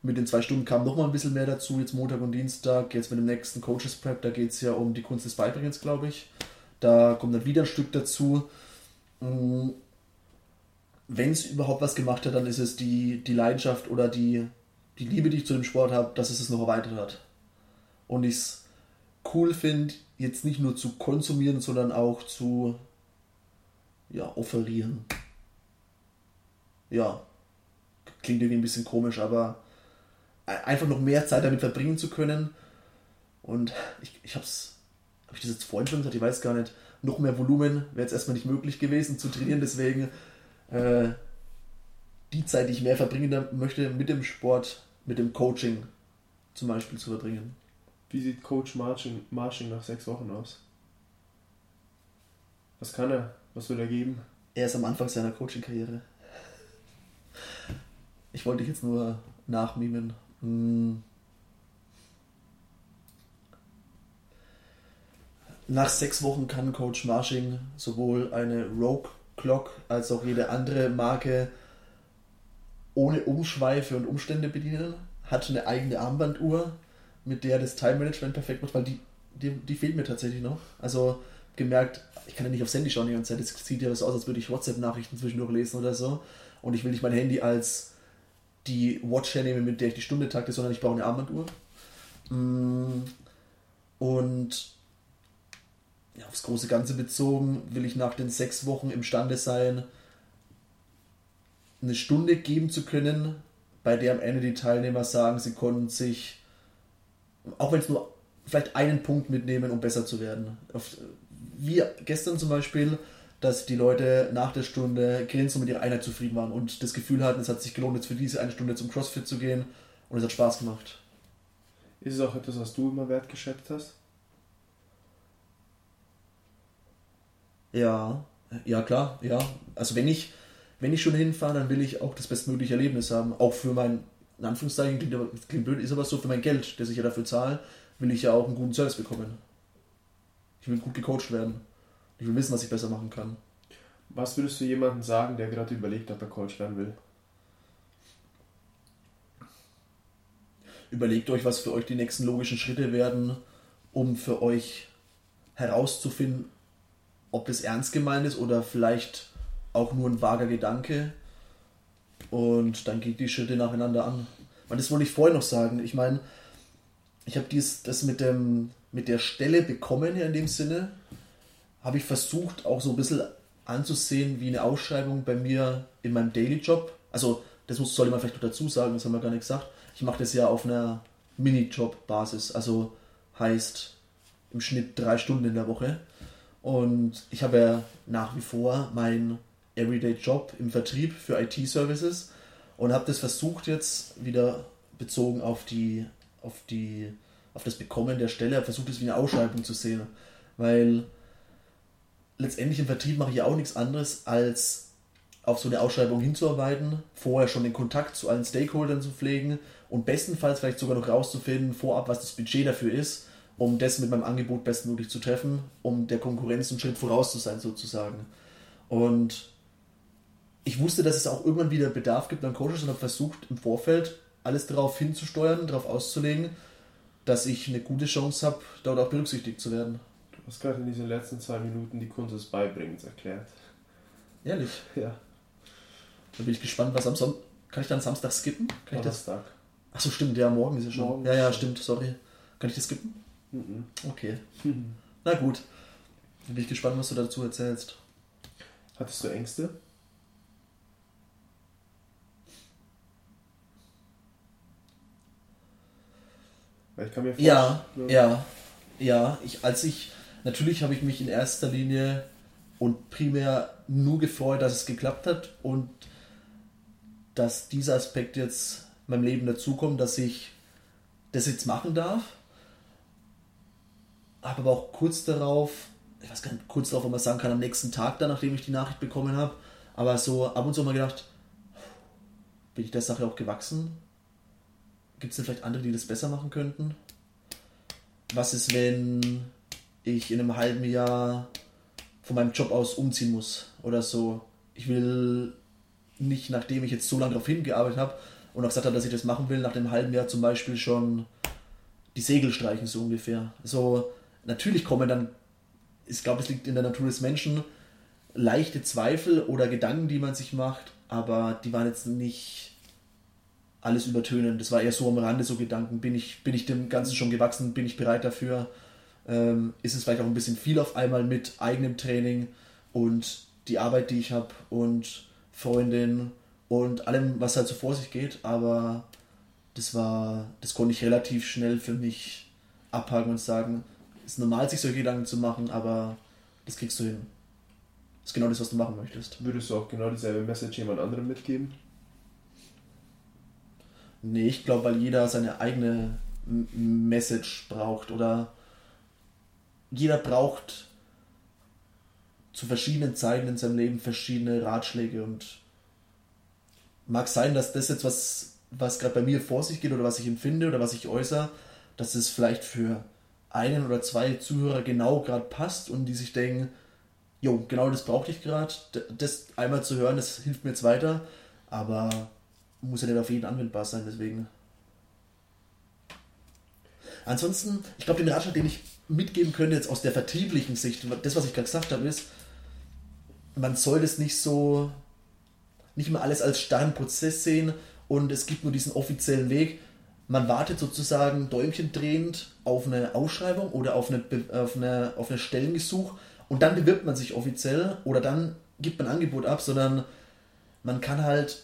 B: mit den zwei Stunden kam noch mal ein bisschen mehr dazu, jetzt Montag und Dienstag. Jetzt mit dem nächsten Coaches Prep, da geht es ja um die Kunst des Beibringens, glaube ich. Da kommt dann wieder ein Stück dazu. Mm, wenn es überhaupt was gemacht hat, dann ist es die, die Leidenschaft oder die, die Liebe, die ich zu dem Sport habe, dass es es noch erweitert hat. Und ich es cool finde, jetzt nicht nur zu konsumieren, sondern auch zu ja, offerieren. Ja, klingt irgendwie ein bisschen komisch, aber einfach noch mehr Zeit damit verbringen zu können. Und ich, ich habe es, habe ich das jetzt vorhin schon gesagt, ich weiß gar nicht, noch mehr Volumen wäre jetzt erstmal nicht möglich gewesen zu trainieren, deswegen äh, die Zeit, die ich mehr verbringen möchte mit dem Sport, mit dem Coaching zum Beispiel zu verbringen.
A: Wie sieht Coach Marching, Marching nach sechs Wochen aus? Was kann er? Was will er geben?
B: Er ist am Anfang seiner Coaching-Karriere. Ich wollte dich jetzt nur nachmimen. Hm. Nach sechs Wochen kann Coach Marching sowohl eine Rogue Clock als auch jede andere Marke ohne Umschweife und Umstände bedienen. Hat eine eigene Armbanduhr, mit der das Time Management perfekt macht, weil die, die, die fehlt mir tatsächlich noch. Also gemerkt, ich kann ja nicht aufs Handy schauen die ganze Zeit. Es sieht ja so aus, als würde ich WhatsApp-Nachrichten zwischendurch lesen oder so. Und ich will nicht mein Handy als die Watch hernehmen, mit der ich die Stunde takte, sondern ich brauche eine Armbanduhr. Mm. Und ja, aufs große Ganze bezogen will ich nach den sechs Wochen imstande sein, eine Stunde geben zu können, bei der am Ende die Teilnehmer sagen, sie konnten sich, auch wenn es nur vielleicht einen Punkt mitnehmen, um besser zu werden. Wie gestern zum Beispiel dass die Leute nach der Stunde grinsen mit ihrer Einheit zufrieden waren und das Gefühl hatten, es hat sich gelohnt, jetzt für diese eine Stunde zum CrossFit zu gehen und es hat Spaß gemacht.
A: Ist es auch etwas, was du immer wertgeschätzt hast?
B: Ja, ja klar, ja. Also wenn ich, wenn ich schon hinfahre, dann will ich auch das bestmögliche Erlebnis haben. Auch für mein, in Anführungszeichen, klingt, klingt blöd, ist aber so, für mein Geld, das ich ja dafür zahle, will ich ja auch einen guten Service bekommen. Ich will gut gecoacht werden. Ich will wissen, was ich besser machen kann.
A: Was würdest du jemandem sagen, der gerade überlegt, ob er Coach werden will?
B: Überlegt euch, was für euch die nächsten logischen Schritte werden, um für euch herauszufinden, ob das ernst gemeint ist oder vielleicht auch nur ein vager Gedanke. Und dann geht die Schritte nacheinander an. Und das wollte ich vorher noch sagen. Ich meine, ich habe das mit, dem, mit der Stelle bekommen in dem Sinne habe ich versucht, auch so ein bisschen anzusehen wie eine Ausschreibung bei mir in meinem Daily-Job. Also, das muss, sollte man vielleicht noch dazu sagen, das haben wir gar nicht gesagt. Ich mache das ja auf einer Minijob-Basis, also heißt im Schnitt drei Stunden in der Woche. Und ich habe ja nach wie vor meinen Everyday-Job im Vertrieb für IT-Services und habe das versucht jetzt wieder bezogen auf die, auf die, auf das Bekommen der Stelle, versucht, das wie eine Ausschreibung zu sehen. Weil letztendlich im Vertrieb mache ich ja auch nichts anderes, als auf so eine Ausschreibung hinzuarbeiten, vorher schon den Kontakt zu allen Stakeholdern zu pflegen und bestenfalls vielleicht sogar noch rauszufinden, vorab, was das Budget dafür ist, um das mit meinem Angebot bestmöglich zu treffen, um der Konkurrenz einen Schritt voraus zu sein, sozusagen. Und ich wusste, dass es auch irgendwann wieder Bedarf gibt an Coaches und habe versucht, im Vorfeld alles darauf hinzusteuern, darauf auszulegen, dass ich eine gute Chance habe, dort auch berücksichtigt zu werden.
A: Du hast gerade in diesen letzten zwei Minuten die Kunst des Beibringens erklärt.
B: Ehrlich?
A: Ja.
B: Dann bin ich gespannt, was am Sonntag. Kann ich dann Samstag skippen? Kann ich das?
A: Donnerstag.
B: Achso, stimmt, ja, morgen ist ja schon.
A: Morgen
B: ja, ja, stimmt, sorry. Kann ich das skippen?
A: Mhm.
B: Okay. Na gut. Dann bin ich gespannt, was du dazu erzählst.
A: Hattest du Ängste? Weil ich kann mir
B: Ja,
A: vorstellen-
B: ja, ja. Ich, als ich, natürlich habe ich mich in erster Linie und primär nur gefreut, dass es geklappt hat und dass dieser Aspekt jetzt in meinem Leben dazukommt, dass ich das jetzt machen darf. Habe aber auch kurz darauf, ich weiß gar nicht, kurz darauf, ob man sagen kann, am nächsten Tag dann, nachdem ich die Nachricht bekommen habe, aber so ab und zu mal gedacht, bin ich der Sache auch gewachsen? Gibt es denn vielleicht andere, die das besser machen könnten? Was ist, wenn ich in einem halben Jahr von meinem Job aus umziehen muss oder so? Ich will nicht, nachdem ich jetzt so lange darauf hingearbeitet habe und auch gesagt habe, dass ich das machen will, nach dem halben Jahr zum Beispiel schon die Segel streichen, so ungefähr. So, natürlich kommen dann, ich glaube, es liegt in der Natur des Menschen, leichte Zweifel oder Gedanken, die man sich macht, aber die waren jetzt nicht alles übertönen. Das war eher so am Rande so Gedanken. Bin ich, bin ich dem Ganzen schon gewachsen? Bin ich bereit dafür? Ähm, ist es vielleicht auch ein bisschen viel auf einmal mit eigenem Training und die Arbeit, die ich habe und Freundin und allem, was halt so vor sich geht. Aber das war, das konnte ich relativ schnell für mich abhaken und sagen, ist normal, sich solche Gedanken zu machen, aber das kriegst du hin. Das ist genau das, was du machen möchtest.
A: Würdest du auch genau dieselbe Message jemand anderem mitgeben?
B: Nee, ich glaube, weil jeder seine eigene Message braucht oder jeder braucht zu verschiedenen Zeiten in seinem Leben verschiedene Ratschläge und mag sein, dass das jetzt was, was gerade bei mir vor sich geht oder was ich empfinde oder was ich äußere, dass es vielleicht für einen oder zwei Zuhörer genau gerade passt und die sich denken, jo, genau das brauchte ich gerade, das einmal zu hören, das hilft mir jetzt weiter, aber muss ja nicht auf jeden anwendbar sein, deswegen. Ansonsten, ich glaube, den Ratschlag, den ich mitgeben könnte, jetzt aus der vertrieblichen Sicht, das, was ich gerade gesagt habe, ist, man soll das nicht so, nicht immer alles als starren Prozess sehen und es gibt nur diesen offiziellen Weg. Man wartet sozusagen Däumchen drehend auf eine Ausschreibung oder auf eine, auf eine, auf eine Stellengesuch und dann bewirbt man sich offiziell oder dann gibt man ein Angebot ab, sondern man kann halt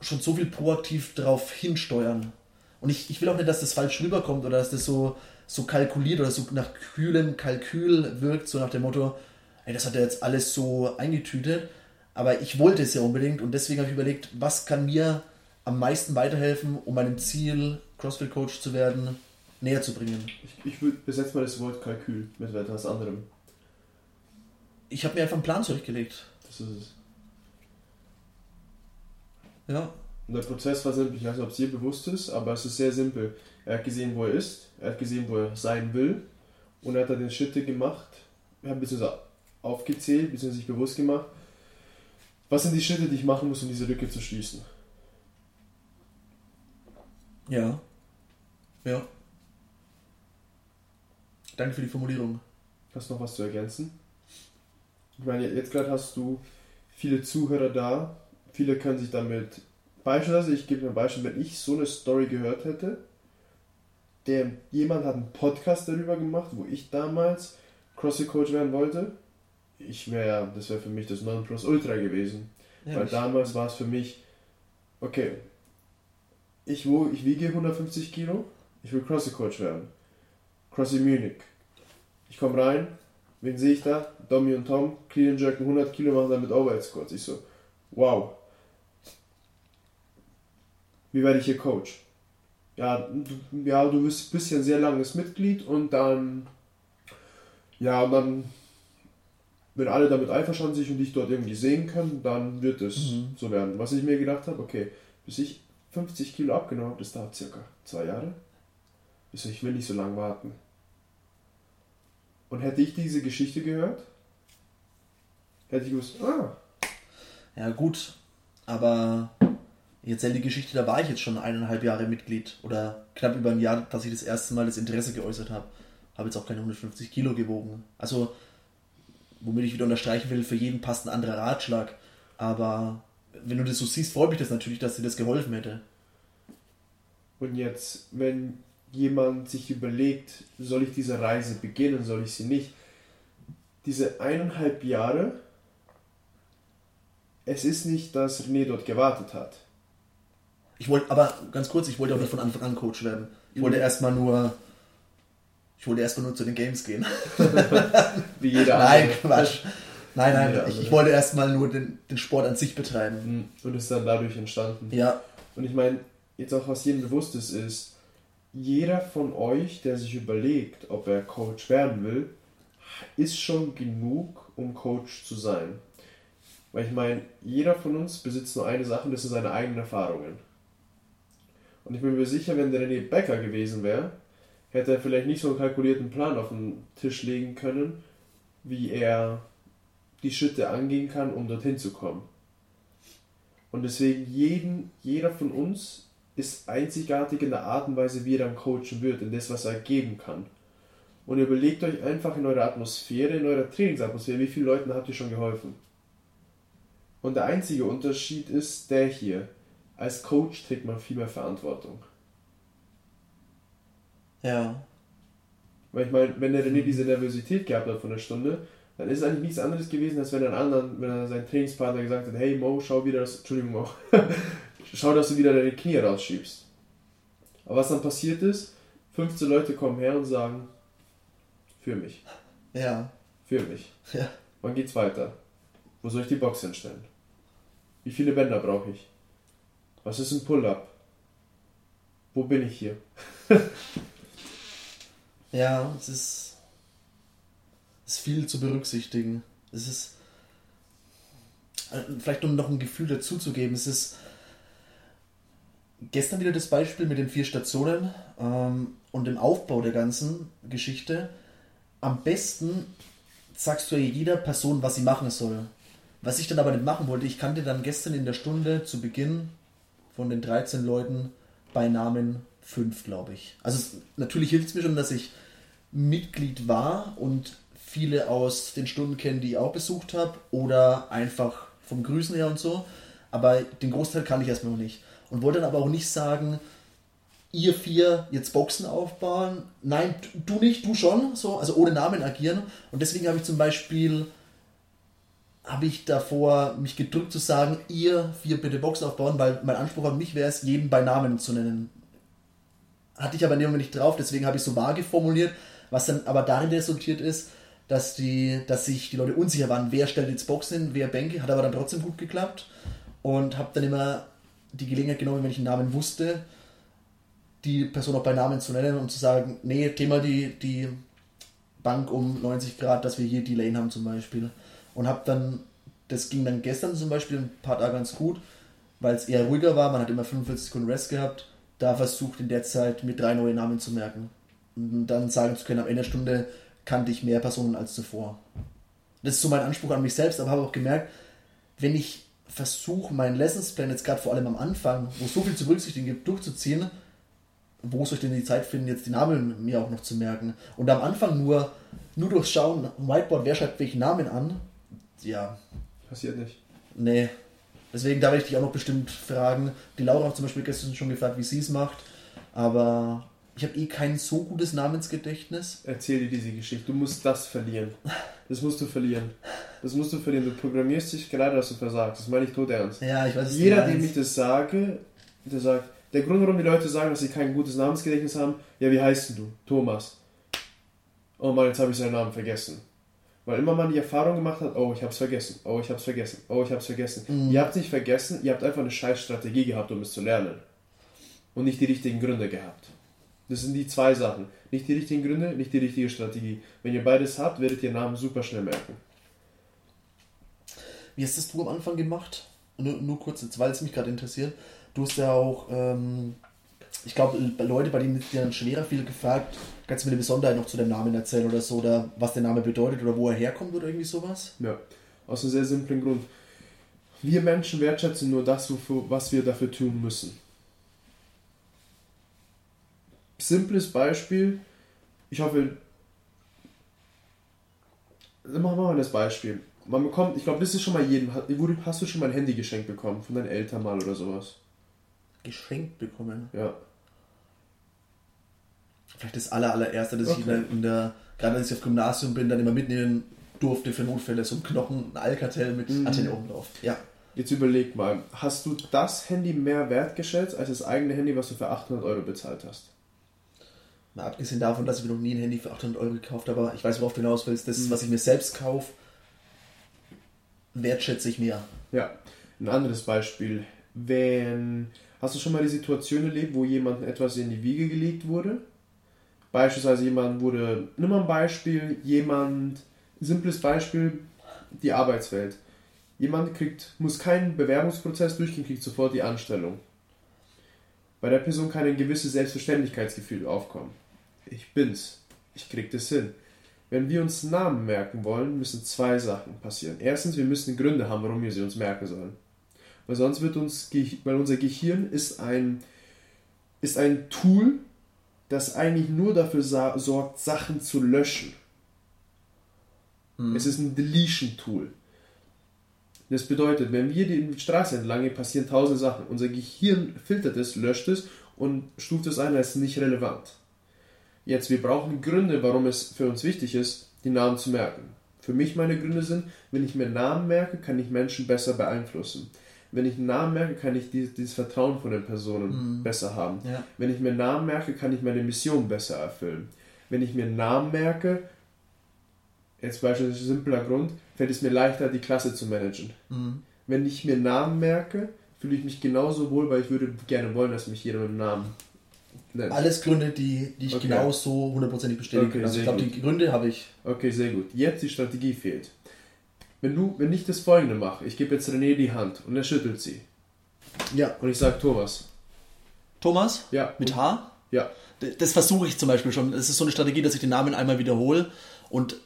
B: schon so viel proaktiv darauf hinsteuern. Und ich, ich will auch nicht, dass das falsch rüberkommt oder dass das so, so kalkuliert oder so nach kühlem Kalkül wirkt, so nach dem Motto, ey, das hat er jetzt alles so eingetütet. Aber ich wollte es ja unbedingt und deswegen habe ich überlegt, was kann mir am meisten weiterhelfen, um meinem Ziel, CrossFit-Coach zu werden, näher zu bringen.
A: Ich, ich würde besetze mal das Wort Kalkül mit etwas anderem.
B: Ich habe mir einfach einen Plan zurechtgelegt.
A: Das ist es.
B: Ja.
A: Und der Prozess war simpel. Ich weiß nicht, ob es dir bewusst ist, aber es ist sehr simpel. Er hat gesehen, wo er ist, er hat gesehen, wo er sein will und er hat dann den Schritte gemacht, er hat beziehungsweise aufgezählt, beziehungsweise sich bewusst gemacht, was sind die Schritte, die ich machen muss, um diese Lücke zu schließen.
B: Ja. Ja. Danke für die Formulierung.
A: Hast du noch was zu ergänzen? Ich meine, jetzt gerade hast du viele Zuhörer da, viele können sich damit, beispielsweise, ich gebe mir ein Beispiel, wenn ich so eine Story gehört hätte, der jemand hat einen Podcast darüber gemacht, wo ich damals CrossFit Coach werden wollte, ich wäre, das wäre für mich das Nonplusultra gewesen. Weil
B: Ehrlich.
A: damals war es für mich, okay, ich, wo, ich wiege 150 Kilo, ich will CrossFit Coach werden. CrossFit Munich. Ich komme rein, wen sehe ich da? Domi und Tom, Clean and Jerken 100 Kilo machen damit Overhead Squats. Ich so, wow. Wie werde ich hier Coach? Ja, du, ja, du bist, ja ein sehr langes Mitglied und dann, ja, und dann, wenn alle damit einverstanden sind und dich dort irgendwie sehen können, dann wird es
B: Mhm.
A: so werden. Was ich mir gedacht habe, okay, bis ich 50 Kilo abgenommen das dauert circa zwei Jahre. Ich so, ich will nicht so lange warten. Und hätte ich diese Geschichte gehört, hätte ich gewusst, ah,
B: Ja, gut. Aber jetzt die Geschichte, da war ich jetzt schon eineinhalb Jahre Mitglied oder knapp über ein Jahr, dass ich das erste Mal das Interesse geäußert habe. Habe jetzt auch keine 150 Kilo gewogen. Also, womit ich wieder unterstreichen will, für jeden passt ein anderer Ratschlag. Aber wenn du das so siehst, freut mich das natürlich, dass dir das geholfen hätte.
A: Und jetzt, wenn jemand sich überlegt, soll ich diese Reise beginnen, soll ich sie nicht, diese eineinhalb Jahre, es ist nicht, dass René dort gewartet hat.
B: Ich wollte, aber ganz kurz, ich wollte auch nicht von Anfang an Coach werden. Ich wollte mhm. erstmal nur, ich wollte erstmal nur zu den Games gehen. Wie jeder andere. Nein, Quatsch. Nein, nein, ich, ich, wollte erstmal nur den, den Sport an sich betreiben.
A: Mhm. Und ist dann dadurch entstanden.
B: Ja.
A: Und ich meine, jetzt auch was jedem bewusst ist, ist, jeder von euch, der sich überlegt, ob er Coach werden will, ist schon genug, um Coach zu sein. Weil ich meine, jeder von uns besitzt nur eine Sache und das sind seine eigenen Erfahrungen. Und ich bin mir sicher, wenn der René Becker gewesen wäre, hätte er vielleicht nicht so einen kalkulierten Plan auf den Tisch legen können, wie er die Schritte angehen kann, um dorthin zu kommen. Und deswegen jeden, jeder von uns ist einzigartig in der Art und Weise, wie er dann coachen wird, in das, was er geben kann. Und überlegt euch einfach in eurer Atmosphäre, in eurer Trainingsatmosphäre, wie vielen Leuten habt ihr schon geholfen. Und der einzige Unterschied ist der hier. Als Coach trägt man viel mehr Verantwortung.
B: Ja.
A: Weil ich meine, wenn der René diese Nervosität gehabt hat von der Stunde, dann ist es eigentlich nichts anderes gewesen, als wenn er anderen, wenn er seinen Trainingspartner gesagt hat, hey Mo, schau wieder das, Entschuldigung Mo, schau, dass du wieder deine Knie rausschiebst. Aber was dann passiert ist, 15 Leute kommen her und sagen, für mich.
B: Ja.
A: Für mich.
B: Ja.
A: Wann geht's weiter? Wo soll ich die Box hinstellen? Wie viele Bänder brauche ich? Was ist ein Pull-up? Wo bin ich hier?
B: ja, es ist, ist viel zu berücksichtigen. Es ist äh, vielleicht um noch ein Gefühl dazu zu geben, es ist gestern wieder das Beispiel mit den vier Stationen ähm, und dem Aufbau der ganzen Geschichte. Am besten sagst du jeder Person, was sie machen soll. Was ich dann aber nicht machen wollte, ich kannte dann gestern in der Stunde zu Beginn von den 13 Leuten bei Namen 5, glaube ich. Also es, natürlich hilft es mir schon, dass ich Mitglied war und viele aus den Stunden kenne, die ich auch besucht habe oder einfach vom Grüßen her und so. Aber den Großteil kann ich erstmal noch nicht. Und wollte dann aber auch nicht sagen, ihr vier jetzt Boxen aufbauen. Nein, du nicht, du schon. So, also ohne Namen agieren. Und deswegen habe ich zum Beispiel habe ich davor mich gedrückt zu sagen, ihr vier bitte Boxen aufbauen, weil mein Anspruch an mich wäre es, jeden bei Namen zu nennen. Hatte ich aber in dem Moment nicht drauf, deswegen habe ich so vage formuliert, was dann aber darin resultiert ist, dass, die, dass sich die Leute unsicher waren, wer stellt jetzt Boxen hin, wer Bänke, hat aber dann trotzdem gut geklappt und habe dann immer die Gelegenheit genommen, wenn ich einen Namen wusste, die Person auch bei Namen zu nennen und zu sagen, nee, Thema die, die Bank um 90 Grad, dass wir hier die Lane haben zum Beispiel und habe dann, das ging dann gestern zum Beispiel ein paar Tage ganz gut, weil es eher ruhiger war, man hat immer 45 Sekunden Rest gehabt, da versucht in der Zeit mit drei neue Namen zu merken. Und dann sagen zu können, am Ende der Stunde kannte ich mehr Personen als zuvor. Das ist so mein Anspruch an mich selbst, aber habe auch gemerkt, wenn ich versuche, meinen Lessonsplan jetzt gerade vor allem am Anfang, wo es so viel zu berücksichtigen gibt, durchzuziehen, wo soll ich denn die Zeit finden, jetzt die Namen mir auch noch zu merken? Und am Anfang nur, nur durchschauen, Whiteboard, wer schreibt welchen Namen an, ja.
A: Passiert nicht.
B: Nee. Deswegen, da werde ich dich auch noch bestimmt fragen. Die Laura hat zum Beispiel gestern schon gefragt, wie sie es macht. Aber ich habe eh kein so gutes Namensgedächtnis.
A: Erzähl dir diese Geschichte. Du musst das verlieren. Das musst du verlieren. Das musst du verlieren. Du programmierst dich gerade, dass du versagst. Das meine ich tot ernst.
B: Ja, ich weiß
A: Jeder, dem ich das sage, der sagt, der Grund, warum die Leute sagen, dass sie kein gutes Namensgedächtnis haben, ja, wie heißt du? Thomas. Oh Mann, jetzt habe ich seinen Namen vergessen. Weil immer man die Erfahrung gemacht hat, oh, ich hab's vergessen, oh, ich hab's vergessen, oh, ich hab's vergessen. Mhm. Ihr habt nicht vergessen, ihr habt einfach eine scheiß Strategie gehabt, um es zu lernen. Und nicht die richtigen Gründe gehabt. Das sind die zwei Sachen. Nicht die richtigen Gründe, nicht die richtige Strategie. Wenn ihr beides habt, werdet ihr Namen super schnell merken.
B: Wie hast das du am Anfang gemacht? Nur, nur kurz, weil es mich gerade interessiert. Du hast ja auch ähm, ich glaube, Leute, bei denen ist dir dann schwerer viel gefragt, kannst du mir eine Besonderheit noch zu dem Namen erzählen oder so, oder was der Name bedeutet oder wo er herkommt oder irgendwie sowas?
A: Ja, aus einem sehr simplen Grund. Wir Menschen wertschätzen nur das, wofür, was wir dafür tun müssen. Simples Beispiel. Ich hoffe, machen wir mal das Beispiel. Man bekommt, ich glaube, das ist schon mal jedem. Hast du schon mal ein Handy geschenkt bekommen von deinen Eltern mal oder sowas?
B: Geschenkt bekommen?
A: Ja.
B: Vielleicht das aller, allererste, das okay. ich in der, in der, gerade als ich auf Gymnasium bin, dann immer mitnehmen durfte für Notfälle, so ein Knochen, ein Alcatel mit mhm. Antenne oben drauf. Ja.
A: Jetzt überleg mal, hast du das Handy mehr wertgeschätzt als das eigene Handy, was du für 800 Euro bezahlt hast?
B: Mal abgesehen davon, dass ich mir noch nie ein Handy für 800 Euro gekauft habe, aber ich weiß, worauf du hinaus willst. Das, mhm. was ich mir selbst kaufe, wertschätze ich mehr.
A: Ja, ein anderes Beispiel. Wenn, hast du schon mal die Situation erlebt, wo jemandem etwas in die Wiege gelegt wurde? Beispielsweise jemand wurde, nimm mal ein Beispiel, jemand, simples Beispiel, die Arbeitswelt. Jemand kriegt, muss keinen Bewerbungsprozess durchgehen, kriegt sofort die Anstellung. Bei der Person kann ein gewisses Selbstverständlichkeitsgefühl aufkommen. Ich bin's. Ich krieg das hin. Wenn wir uns Namen merken wollen, müssen zwei Sachen passieren. Erstens, wir müssen Gründe haben, warum wir sie uns merken sollen. Weil sonst wird uns, weil unser Gehirn ist ein, ist ein Tool, das eigentlich nur dafür sorgt, Sachen zu löschen. Mhm. Es ist ein Deletion-Tool. Das bedeutet, wenn wir die Straße entlang gehen, passieren tausend Sachen. Unser Gehirn filtert es, löscht es und stuft es ein als nicht relevant. Jetzt, wir brauchen Gründe, warum es für uns wichtig ist, die Namen zu merken. Für mich meine Gründe sind, wenn ich mir Namen merke, kann ich Menschen besser beeinflussen. Wenn ich einen Namen merke, kann ich dieses, dieses Vertrauen von den Personen mhm. besser haben. Ja. Wenn ich mir Namen merke, kann ich meine Mission besser erfüllen. Wenn ich mir Namen merke, jetzt beispielsweise simpler Grund, fällt es mir leichter, die Klasse zu managen. Mhm. Wenn ich mir Namen merke, fühle ich mich genauso wohl, weil ich würde gerne wollen, dass mich jeder mit einem Namen
B: nennt. Alles Gründe, die, die ich okay. genauso hundertprozentig bestätigen okay, kann. Also ich glaube, die Gründe habe ich.
A: Okay, sehr gut. Jetzt die Strategie fehlt. Wenn du, wenn ich das folgende mache, ich gebe jetzt René die Hand und er schüttelt sie. Ja. Und ich sage Thomas.
B: Thomas?
A: Ja.
B: Mit H?
A: Ja.
B: Das versuche ich zum Beispiel schon. Es ist so eine Strategie, dass ich den Namen einmal wiederhole und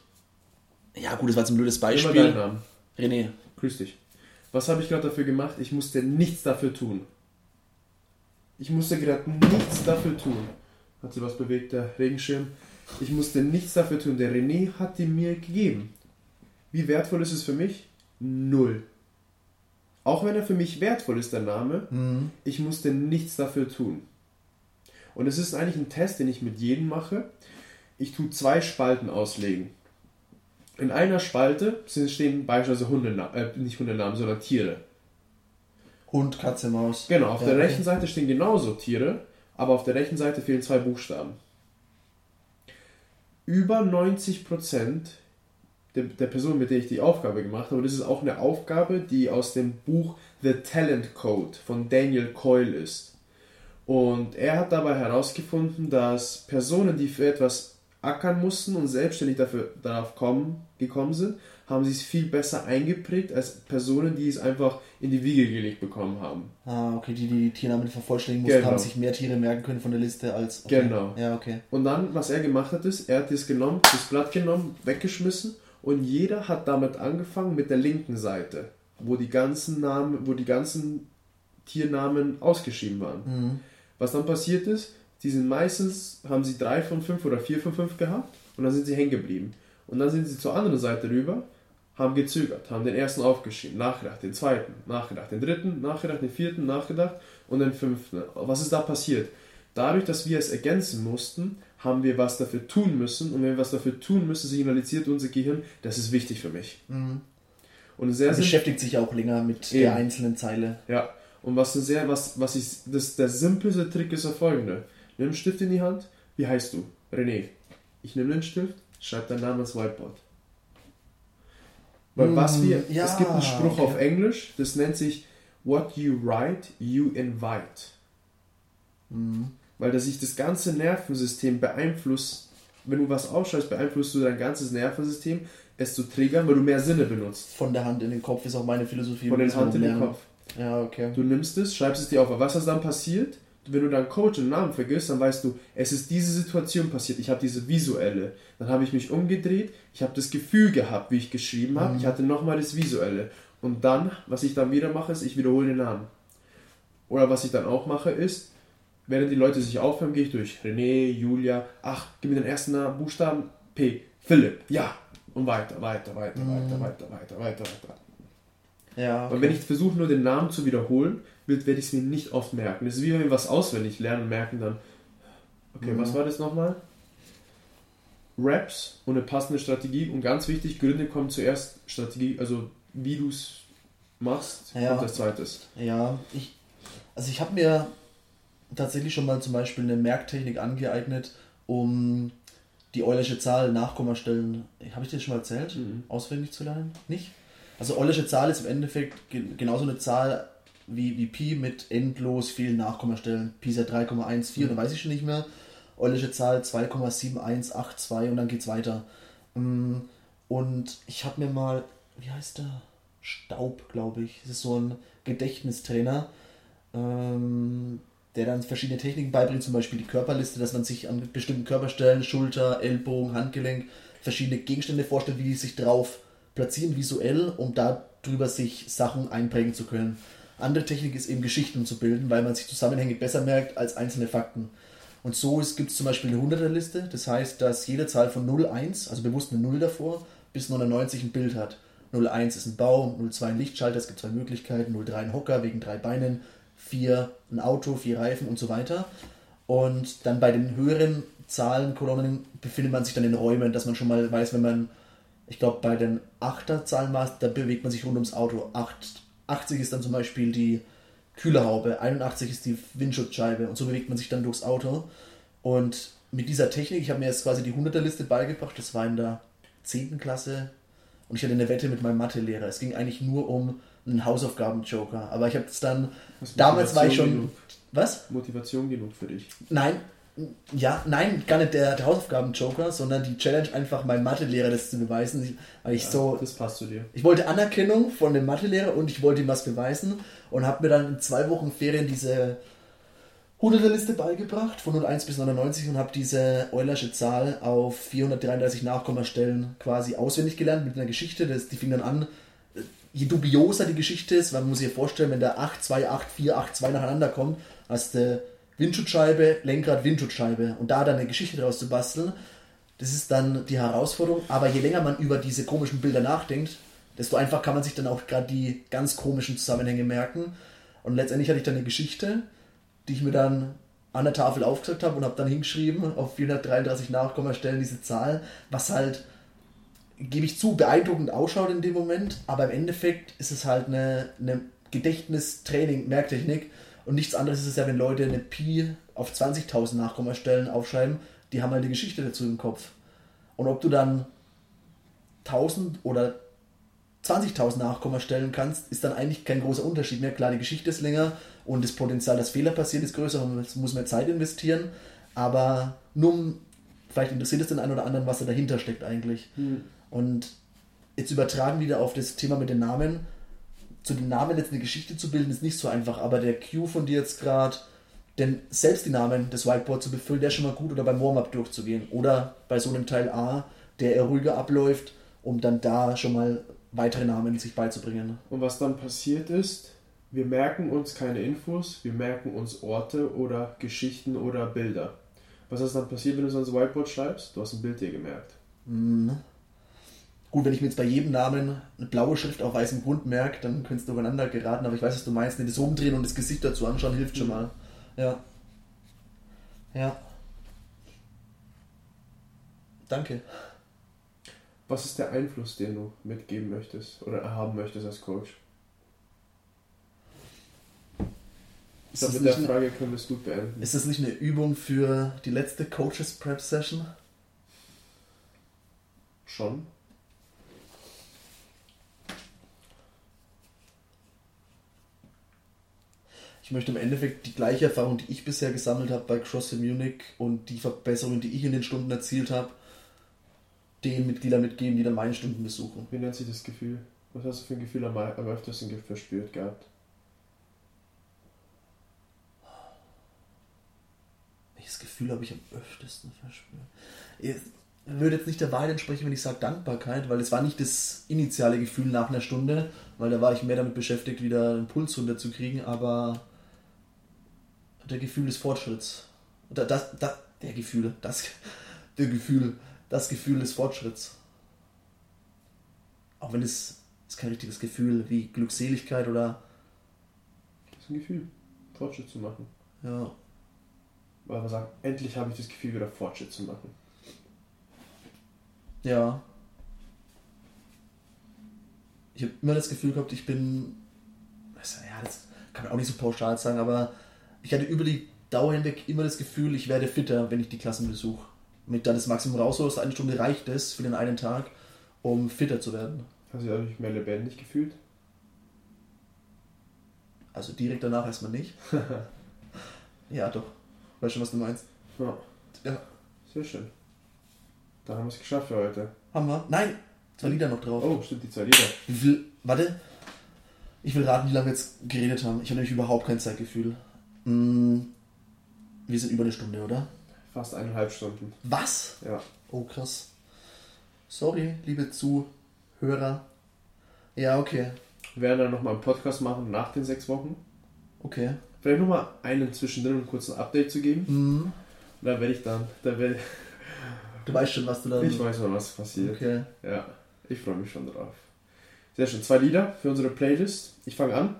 B: ja gut, das war jetzt ein blödes Beispiel. Immer deinen Namen. René.
A: Grüß dich. Was habe ich gerade dafür gemacht? Ich musste nichts dafür tun. Ich musste gerade nichts dafür tun. Hat sie was bewegt, der Regenschirm? Ich musste nichts dafür tun. Der René hat die mir gegeben. Wie wertvoll ist es für mich? Null. Auch wenn er für mich wertvoll ist, der Name, mhm. ich musste nichts dafür tun. Und es ist eigentlich ein Test, den ich mit jedem mache. Ich tue zwei Spalten auslegen. In einer Spalte stehen beispielsweise Hundenamen, äh, nicht Hundenamen, sondern Tiere.
B: Hund, Katze, Maus.
A: Genau, auf ja, der okay. rechten Seite stehen genauso Tiere, aber auf der rechten Seite fehlen zwei Buchstaben. Über 90% der, der Person, mit der ich die Aufgabe gemacht habe, das ist auch eine Aufgabe, die aus dem Buch The Talent Code von Daniel Coyle ist. Und er hat dabei herausgefunden, dass Personen, die für etwas ackern mussten und selbstständig dafür, darauf kommen, gekommen sind, haben sie es viel besser eingeprägt als Personen, die es einfach in die Wiege gelegt bekommen haben.
B: Ah, okay, die die Tiernamen vervollständigen mussten, genau. haben sich mehr Tiere merken können von der Liste als.
A: Okay. Genau.
B: Ja, okay.
A: Und dann, was er gemacht hat, ist, er hat das genommen, das Blatt genommen, weggeschmissen und jeder hat damit angefangen mit der linken Seite, wo die ganzen Namen, wo die ganzen Tiernamen ausgeschrieben waren. Mhm. Was dann passiert ist, die sind meistens, haben sie drei von fünf oder vier von fünf gehabt und dann sind sie hängen geblieben. Und dann sind sie zur anderen Seite rüber, haben gezögert, haben den ersten aufgeschrieben, nachgedacht, den zweiten, nachgedacht, den dritten, nachgedacht, den vierten, nachgedacht und den fünften. Was ist da passiert? Dadurch, dass wir es ergänzen mussten, haben wir was dafür tun müssen und wenn wir was dafür tun müssen, signalisiert unser Gehirn, das ist wichtig für mich. Mhm.
B: Und sehr beschäftigt sich auch länger mit eben. der einzelnen Zeile.
A: Ja, und was sehr, was, was ich, das, der simpelste Trick ist der folgende. Nimm einen Stift in die Hand. Wie heißt du? René. Ich nehme den Stift, schreibe deinen Namen ins Whiteboard. Weil mm, was wir, ja, es gibt einen Spruch okay. auf Englisch, das nennt sich What you write, you invite. Mm. Weil das sich das ganze Nervensystem beeinflusst. Wenn du was ausschreibst, beeinflusst du dein ganzes Nervensystem, es zu triggern, weil du mehr Sinne benutzt.
B: Von der Hand in den Kopf ist auch meine Philosophie.
A: Von der Hand in den Kopf.
B: Ja, okay.
A: Du nimmst es, schreibst es dir auf. Aber was ist dann passiert? Wenn du deinen Coach und Namen vergisst, dann weißt du, es ist diese Situation passiert, ich habe diese visuelle. Dann habe ich mich umgedreht, ich habe das Gefühl gehabt, wie ich geschrieben habe, mhm. ich hatte nochmal das visuelle. Und dann, was ich dann wieder mache, ist, ich wiederhole den Namen. Oder was ich dann auch mache, ist, während die Leute sich aufhören, gehe ich durch. René, Julia, ach, gib mir den ersten Namen, Buchstaben, P, Philipp, ja. Und weiter, weiter, weiter,
B: Mhm.
A: weiter, weiter, weiter, weiter, weiter.
B: Ja.
A: Und wenn ich versuche, nur den Namen zu wiederholen, werde ich es mir nicht oft merken. Das ist wie wenn wir was auswendig lernen und merken dann, okay,
B: Mhm.
A: was war das nochmal? Raps und eine passende Strategie. Und ganz wichtig, Gründe kommen zuerst, Strategie, also wie du es machst,
B: Ja.
A: kommt als zweites.
B: Ja, ich, also ich habe mir tatsächlich schon mal zum Beispiel eine Merktechnik angeeignet, um die Eulersche Zahl Nachkommastellen, habe ich dir das schon mal erzählt,
A: Mhm.
B: auswendig zu lernen? Nicht? Also Eulersche Zahl ist im Endeffekt ge genauso eine Zahl wie, wie Pi mit endlos vielen Nachkommastellen. Pi ist ja 3,14, da weiß ich schon nicht mehr. Eulersche Zahl 2,7182 und dann geht's weiter. Mm, Und ich habe mir mal, wie heißt der? Staub, glaube ich. Das ist so ein Gedächtnistrainer, ähm, der dann verschiedene Techniken beibringt, zum Beispiel die Körperliste, dass man sich an bestimmten Körperstellen, Schulter, Ellbogen, Handgelenk, verschiedene Gegenstände vorstellt, wie die sich drauf platzieren visuell, um darüber sich Sachen einprägen zu können. Andere Technik ist eben Geschichten zu bilden, weil man sich Zusammenhänge besser merkt als einzelne Fakten. Und so gibt es zum Beispiel eine 100er-Liste, das heißt, dass jede Zahl von 0, 1, also bewusst eine 0 davor, bis 99 ein Bild hat. 01 ist ein Baum, 02 ein Lichtschalter, es gibt zwei Möglichkeiten, 03 ein Hocker wegen drei Beinen, 4 ein Auto, 4 Reifen und so weiter. Und dann bei den höheren Zahlenkolonnen befindet man sich dann in Räumen, dass man schon mal weiß, wenn man, ich glaube, bei den 8er Zahlenmaß, da bewegt man sich rund ums Auto. 8, 80 ist dann zum Beispiel die Kühlerhaube, 81 ist die Windschutzscheibe und so bewegt man sich dann durchs Auto. Und mit dieser Technik, ich habe mir jetzt quasi die 100er-Liste beigebracht, das war in der 10. Klasse und ich hatte eine Wette mit meinem Mathelehrer. Es ging eigentlich nur um einen Hausaufgaben-Joker, aber ich habe es dann, damals war ich schon,
A: Genug,
B: was?
A: Motivation genug für dich.
B: Nein, ja, nein, gar nicht der, der Hausaufgaben-Joker, sondern die Challenge einfach meinem Mathelehrer das zu beweisen, Ich- weil ich
A: Ja,
B: so,
A: Das passt zu dir.
B: ich wollte Anerkennung von dem Mathelehrer und ich wollte ihm was beweisen und habe mir dann in zwei Wochen Ferien diese 100er-Liste beigebracht, von 01 bis 99 und habe diese Eulersche Zahl auf 433 Nachkommastellen quasi auswendig gelernt mit einer Geschichte. Das, die fing dann an, je dubioser die Geschichte ist, weil man muss sich ja vorstellen, wenn da 8, 2, 8, 4, 8, 2 nacheinander kommt, hast du Windschutzscheibe, Lenkrad, Windschutzscheibe und da dann eine Geschichte draus zu basteln, das ist dann die Herausforderung. Aber je länger man über diese komischen Bilder nachdenkt, desto einfach kann man sich dann auch gerade die ganz komischen Zusammenhänge merken. Und letztendlich hatte ich dann eine Geschichte, die ich mir dann an der Tafel aufgesagt habe und habe dann hingeschrieben auf 433 Nachkommastellen diese Zahl, was halt, gebe ich zu, beeindruckend ausschaut in dem Moment, aber im Endeffekt ist es halt eine, eine Gedächtnistraining, Merktechnik und nichts anderes ist es ja, wenn Leute eine Pi auf 20.000 Nachkommastellen aufschreiben, die haben halt eine Geschichte dazu im Kopf. Und ob du dann 1000 oder 20.000 Nachkommastellen kannst, ist dann eigentlich kein großer Unterschied mehr. Klar, die Geschichte ist länger und das Potenzial, dass Fehler passieren, ist größer und es muss mehr Zeit investieren. Aber nur, um- vielleicht interessiert es den einen oder anderen, was da dahinter steckt eigentlich. Und jetzt übertragen wieder auf das Thema mit den Namen. Zu den Namen jetzt eine Geschichte zu bilden, ist nicht so einfach, aber der Cue von dir jetzt gerade, denn selbst die Namen des Whiteboard zu befüllen, der ist schon mal gut oder beim Warm-up durchzugehen. Oder bei so einem Teil A, der eher ruhiger abläuft, um dann da schon mal weitere Namen sich beizubringen.
A: Und was dann passiert ist, wir merken uns keine Infos, wir merken uns Orte oder Geschichten oder Bilder. Was ist dann passiert, wenn du es ans Whiteboard schreibst? Du hast ein Bild dir gemerkt.
B: Mhm. Gut, wenn ich mir jetzt bei jedem Namen eine blaue Schrift auf weißem Grund merke, dann könntest du übereinander geraten, aber ich weiß, was du meinst. Nee, Das Umdrehen und das Gesicht dazu anschauen hilft schon mal. Ja. Ja. Danke.
A: Was ist der Einfluss, den du mitgeben möchtest oder haben möchtest als Coach? Ich glaube, mit der Frage können wir es gut beenden.
B: ist das nicht eine Übung für die letzte Coaches Prep Session?
A: Schon.
B: Möchte im Endeffekt die gleiche Erfahrung, die ich bisher gesammelt habe bei CrossFit Munich und die Verbesserungen, die ich in den Stunden erzielt habe, den Mitgliedern mitgeben, die dann meine Stunden besuchen.
A: Wie nennt sich das Gefühl? Was hast du für ein Gefühl am, am öftersten ge- verspürt gehabt?
B: Welches Gefühl habe ich am öftesten verspürt? würde jetzt nicht der Wahrheit entsprechen, wenn ich sage Dankbarkeit, weil es war nicht das initiale Gefühl nach einer Stunde, weil da war ich mehr damit beschäftigt, wieder einen Puls runterzukriegen, aber der Gefühl des Fortschritts. Das, das, das, der Gefühl, das, der Gefühl, das Gefühl des Fortschritts. Auch wenn es ist kein richtiges Gefühl wie Glückseligkeit oder.
A: Das ist ein Gefühl, Fortschritt zu machen.
B: Ja.
A: Weil man sagt, endlich habe ich das Gefühl, wieder Fortschritt zu machen.
B: Ja. Ich habe immer das Gefühl gehabt, ich bin. Ja, das kann man auch nicht so pauschal sagen, aber ich hatte über die Dauer hinweg immer das Gefühl, ich werde fitter, wenn ich die Klassen besuche. Ich dann das Maximum raushole, eine Stunde reicht es für den einen Tag, um fitter zu werden.
A: Hast du dich mehr lebendig gefühlt?
B: Also direkt danach erstmal nicht. ja, doch. Weißt du, was du meinst?
A: Ja.
B: Ja.
A: Sehr schön. Da haben wir es geschafft für heute.
B: Haben wir? Nein! Zwei Lieder noch drauf.
A: Oh, stimmt, die zwei Lieder.
B: Wie viel. Warte. Ich will raten, wie lange wir jetzt geredet haben. Ich habe nämlich überhaupt kein Zeitgefühl. Mm, wir sind über eine Stunde, oder?
A: Fast eineinhalb Stunden.
B: Was?
A: Ja.
B: Oh, krass. Sorry, liebe Zuhörer. Ja, okay.
A: Wir werden dann nochmal einen Podcast machen nach den sechs Wochen.
B: Okay.
A: Vielleicht nochmal einen zwischendrin, um einen kurzen Update zu geben.
B: Mhm.
A: Und dann werde ich dann, dann werde
B: Du weißt schon, was du da.
A: ich weiß schon, was passiert.
B: Okay.
A: Ja, ich freue mich schon drauf. Sehr schön. Zwei Lieder für unsere Playlist. Ich fange an.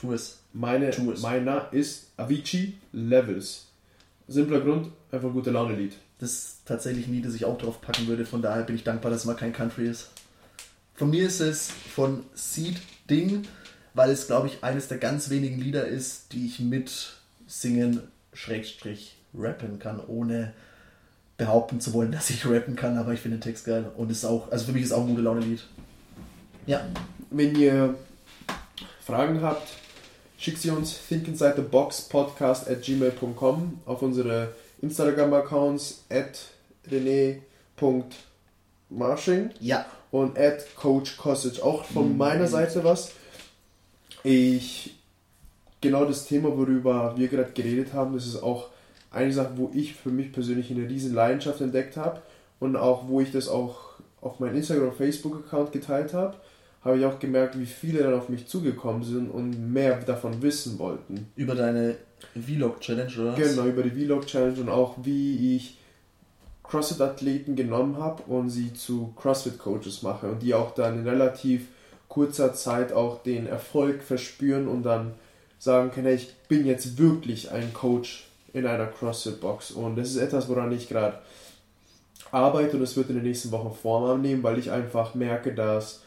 B: Tu es.
A: Meine,
B: Tu es.
A: meiner ist Avicii Levels. Simpler Grund, einfach ein gute Laune-Lied.
B: Das ist tatsächlich ein Lied, das ich auch drauf packen würde. Von daher bin ich dankbar, dass es mal kein Country ist. Von mir ist es von Seed Ding, weil es, glaube ich, eines der ganz wenigen Lieder ist, die ich mit singen, Schrägstrich, rappen kann, ohne behaupten zu wollen, dass ich rappen kann. Aber ich finde den Text geil. Und es ist auch, also für mich ist es auch ein gute Laune-Lied. Ja.
A: Wenn ihr Fragen habt, schickt sie uns thinkinsidetheboxpodcast at gmail.com auf unsere Instagram-Accounts at rene.marshing
B: Ja.
A: und at Coach Kostic. Auch von meiner Seite was. Ich, genau das Thema, worüber wir gerade geredet haben, das ist auch eine Sache, wo ich für mich persönlich eine riesen Leidenschaft entdeckt habe und auch wo ich das auch auf meinem Instagram- und Facebook-Account geteilt habe, habe ich auch gemerkt, wie viele dann auf mich zugekommen sind und mehr davon wissen wollten.
B: Über deine Vlog-Challenge, oder?
A: Genau, über die Vlog-Challenge und auch wie ich CrossFit-Athleten genommen habe und sie zu CrossFit-Coaches mache und die auch dann in relativ kurzer Zeit auch den Erfolg verspüren und dann sagen können, hey, ich bin jetzt wirklich ein Coach in einer CrossFit-Box und das ist etwas, woran ich gerade arbeite und es wird in den nächsten Wochen Form annehmen, weil ich einfach merke, dass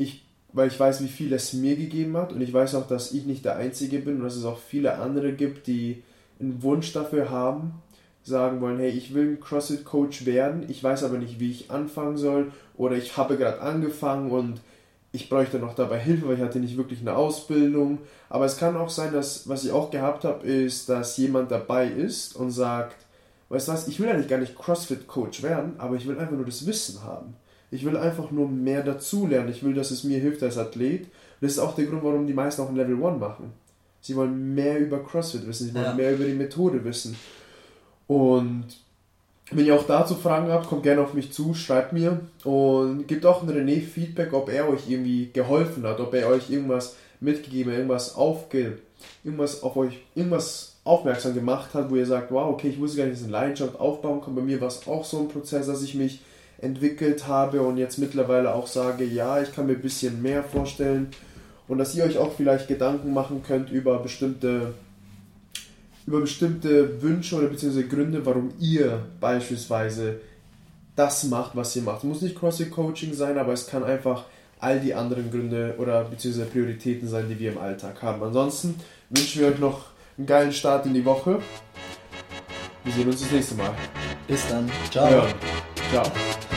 A: ich, weil ich weiß, wie viel es mir gegeben hat und ich weiß auch, dass ich nicht der Einzige bin und dass es auch viele andere gibt, die einen Wunsch dafür haben, sagen wollen, hey, ich will ein CrossFit-Coach werden, ich weiß aber nicht, wie ich anfangen soll oder ich habe gerade angefangen und ich bräuchte noch dabei Hilfe, weil ich hatte nicht wirklich eine Ausbildung. Aber es kann auch sein, dass, was ich auch gehabt habe, ist, dass jemand dabei ist und sagt, weißt du was, ich will eigentlich gar nicht CrossFit-Coach werden, aber ich will einfach nur das Wissen haben. Ich will einfach nur mehr dazulernen. Ich will, dass es mir hilft als Athlet. Und das ist auch der Grund, warum die meisten auch ein Level 1 machen. Sie wollen mehr über CrossFit wissen, sie wollen
B: Ja.
A: mehr über die Methode wissen. Und wenn ihr auch dazu Fragen habt, kommt gerne auf mich zu, schreibt mir und gebt auch René Feedback, ob er euch irgendwie geholfen hat, ob er euch irgendwas mitgegeben hat, irgendwas aufge, irgendwas auf euch, irgendwas aufmerksam gemacht hat, wo ihr sagt, wow, okay, ich wusste gar nicht, dass eine Leidenschaft aufbauen kann. Bei mir war es auch so ein Prozess, dass ich mich entwickelt habe und jetzt mittlerweile auch sage, ja, ich kann mir ein bisschen mehr vorstellen und dass ihr euch auch vielleicht Gedanken machen könnt über bestimmte über bestimmte Wünsche oder beziehungsweise Gründe, warum ihr beispielsweise das macht, was ihr macht. Es muss nicht CrossFit Coaching sein, aber es kann einfach all die anderen Gründe oder beziehungsweise Prioritäten sein, die wir im Alltag haben. Ansonsten wünschen wir euch noch einen geilen Start in die Woche. Wir sehen uns das nächste Mal.
B: Bis dann. Ciao.
A: Ja. Ciao.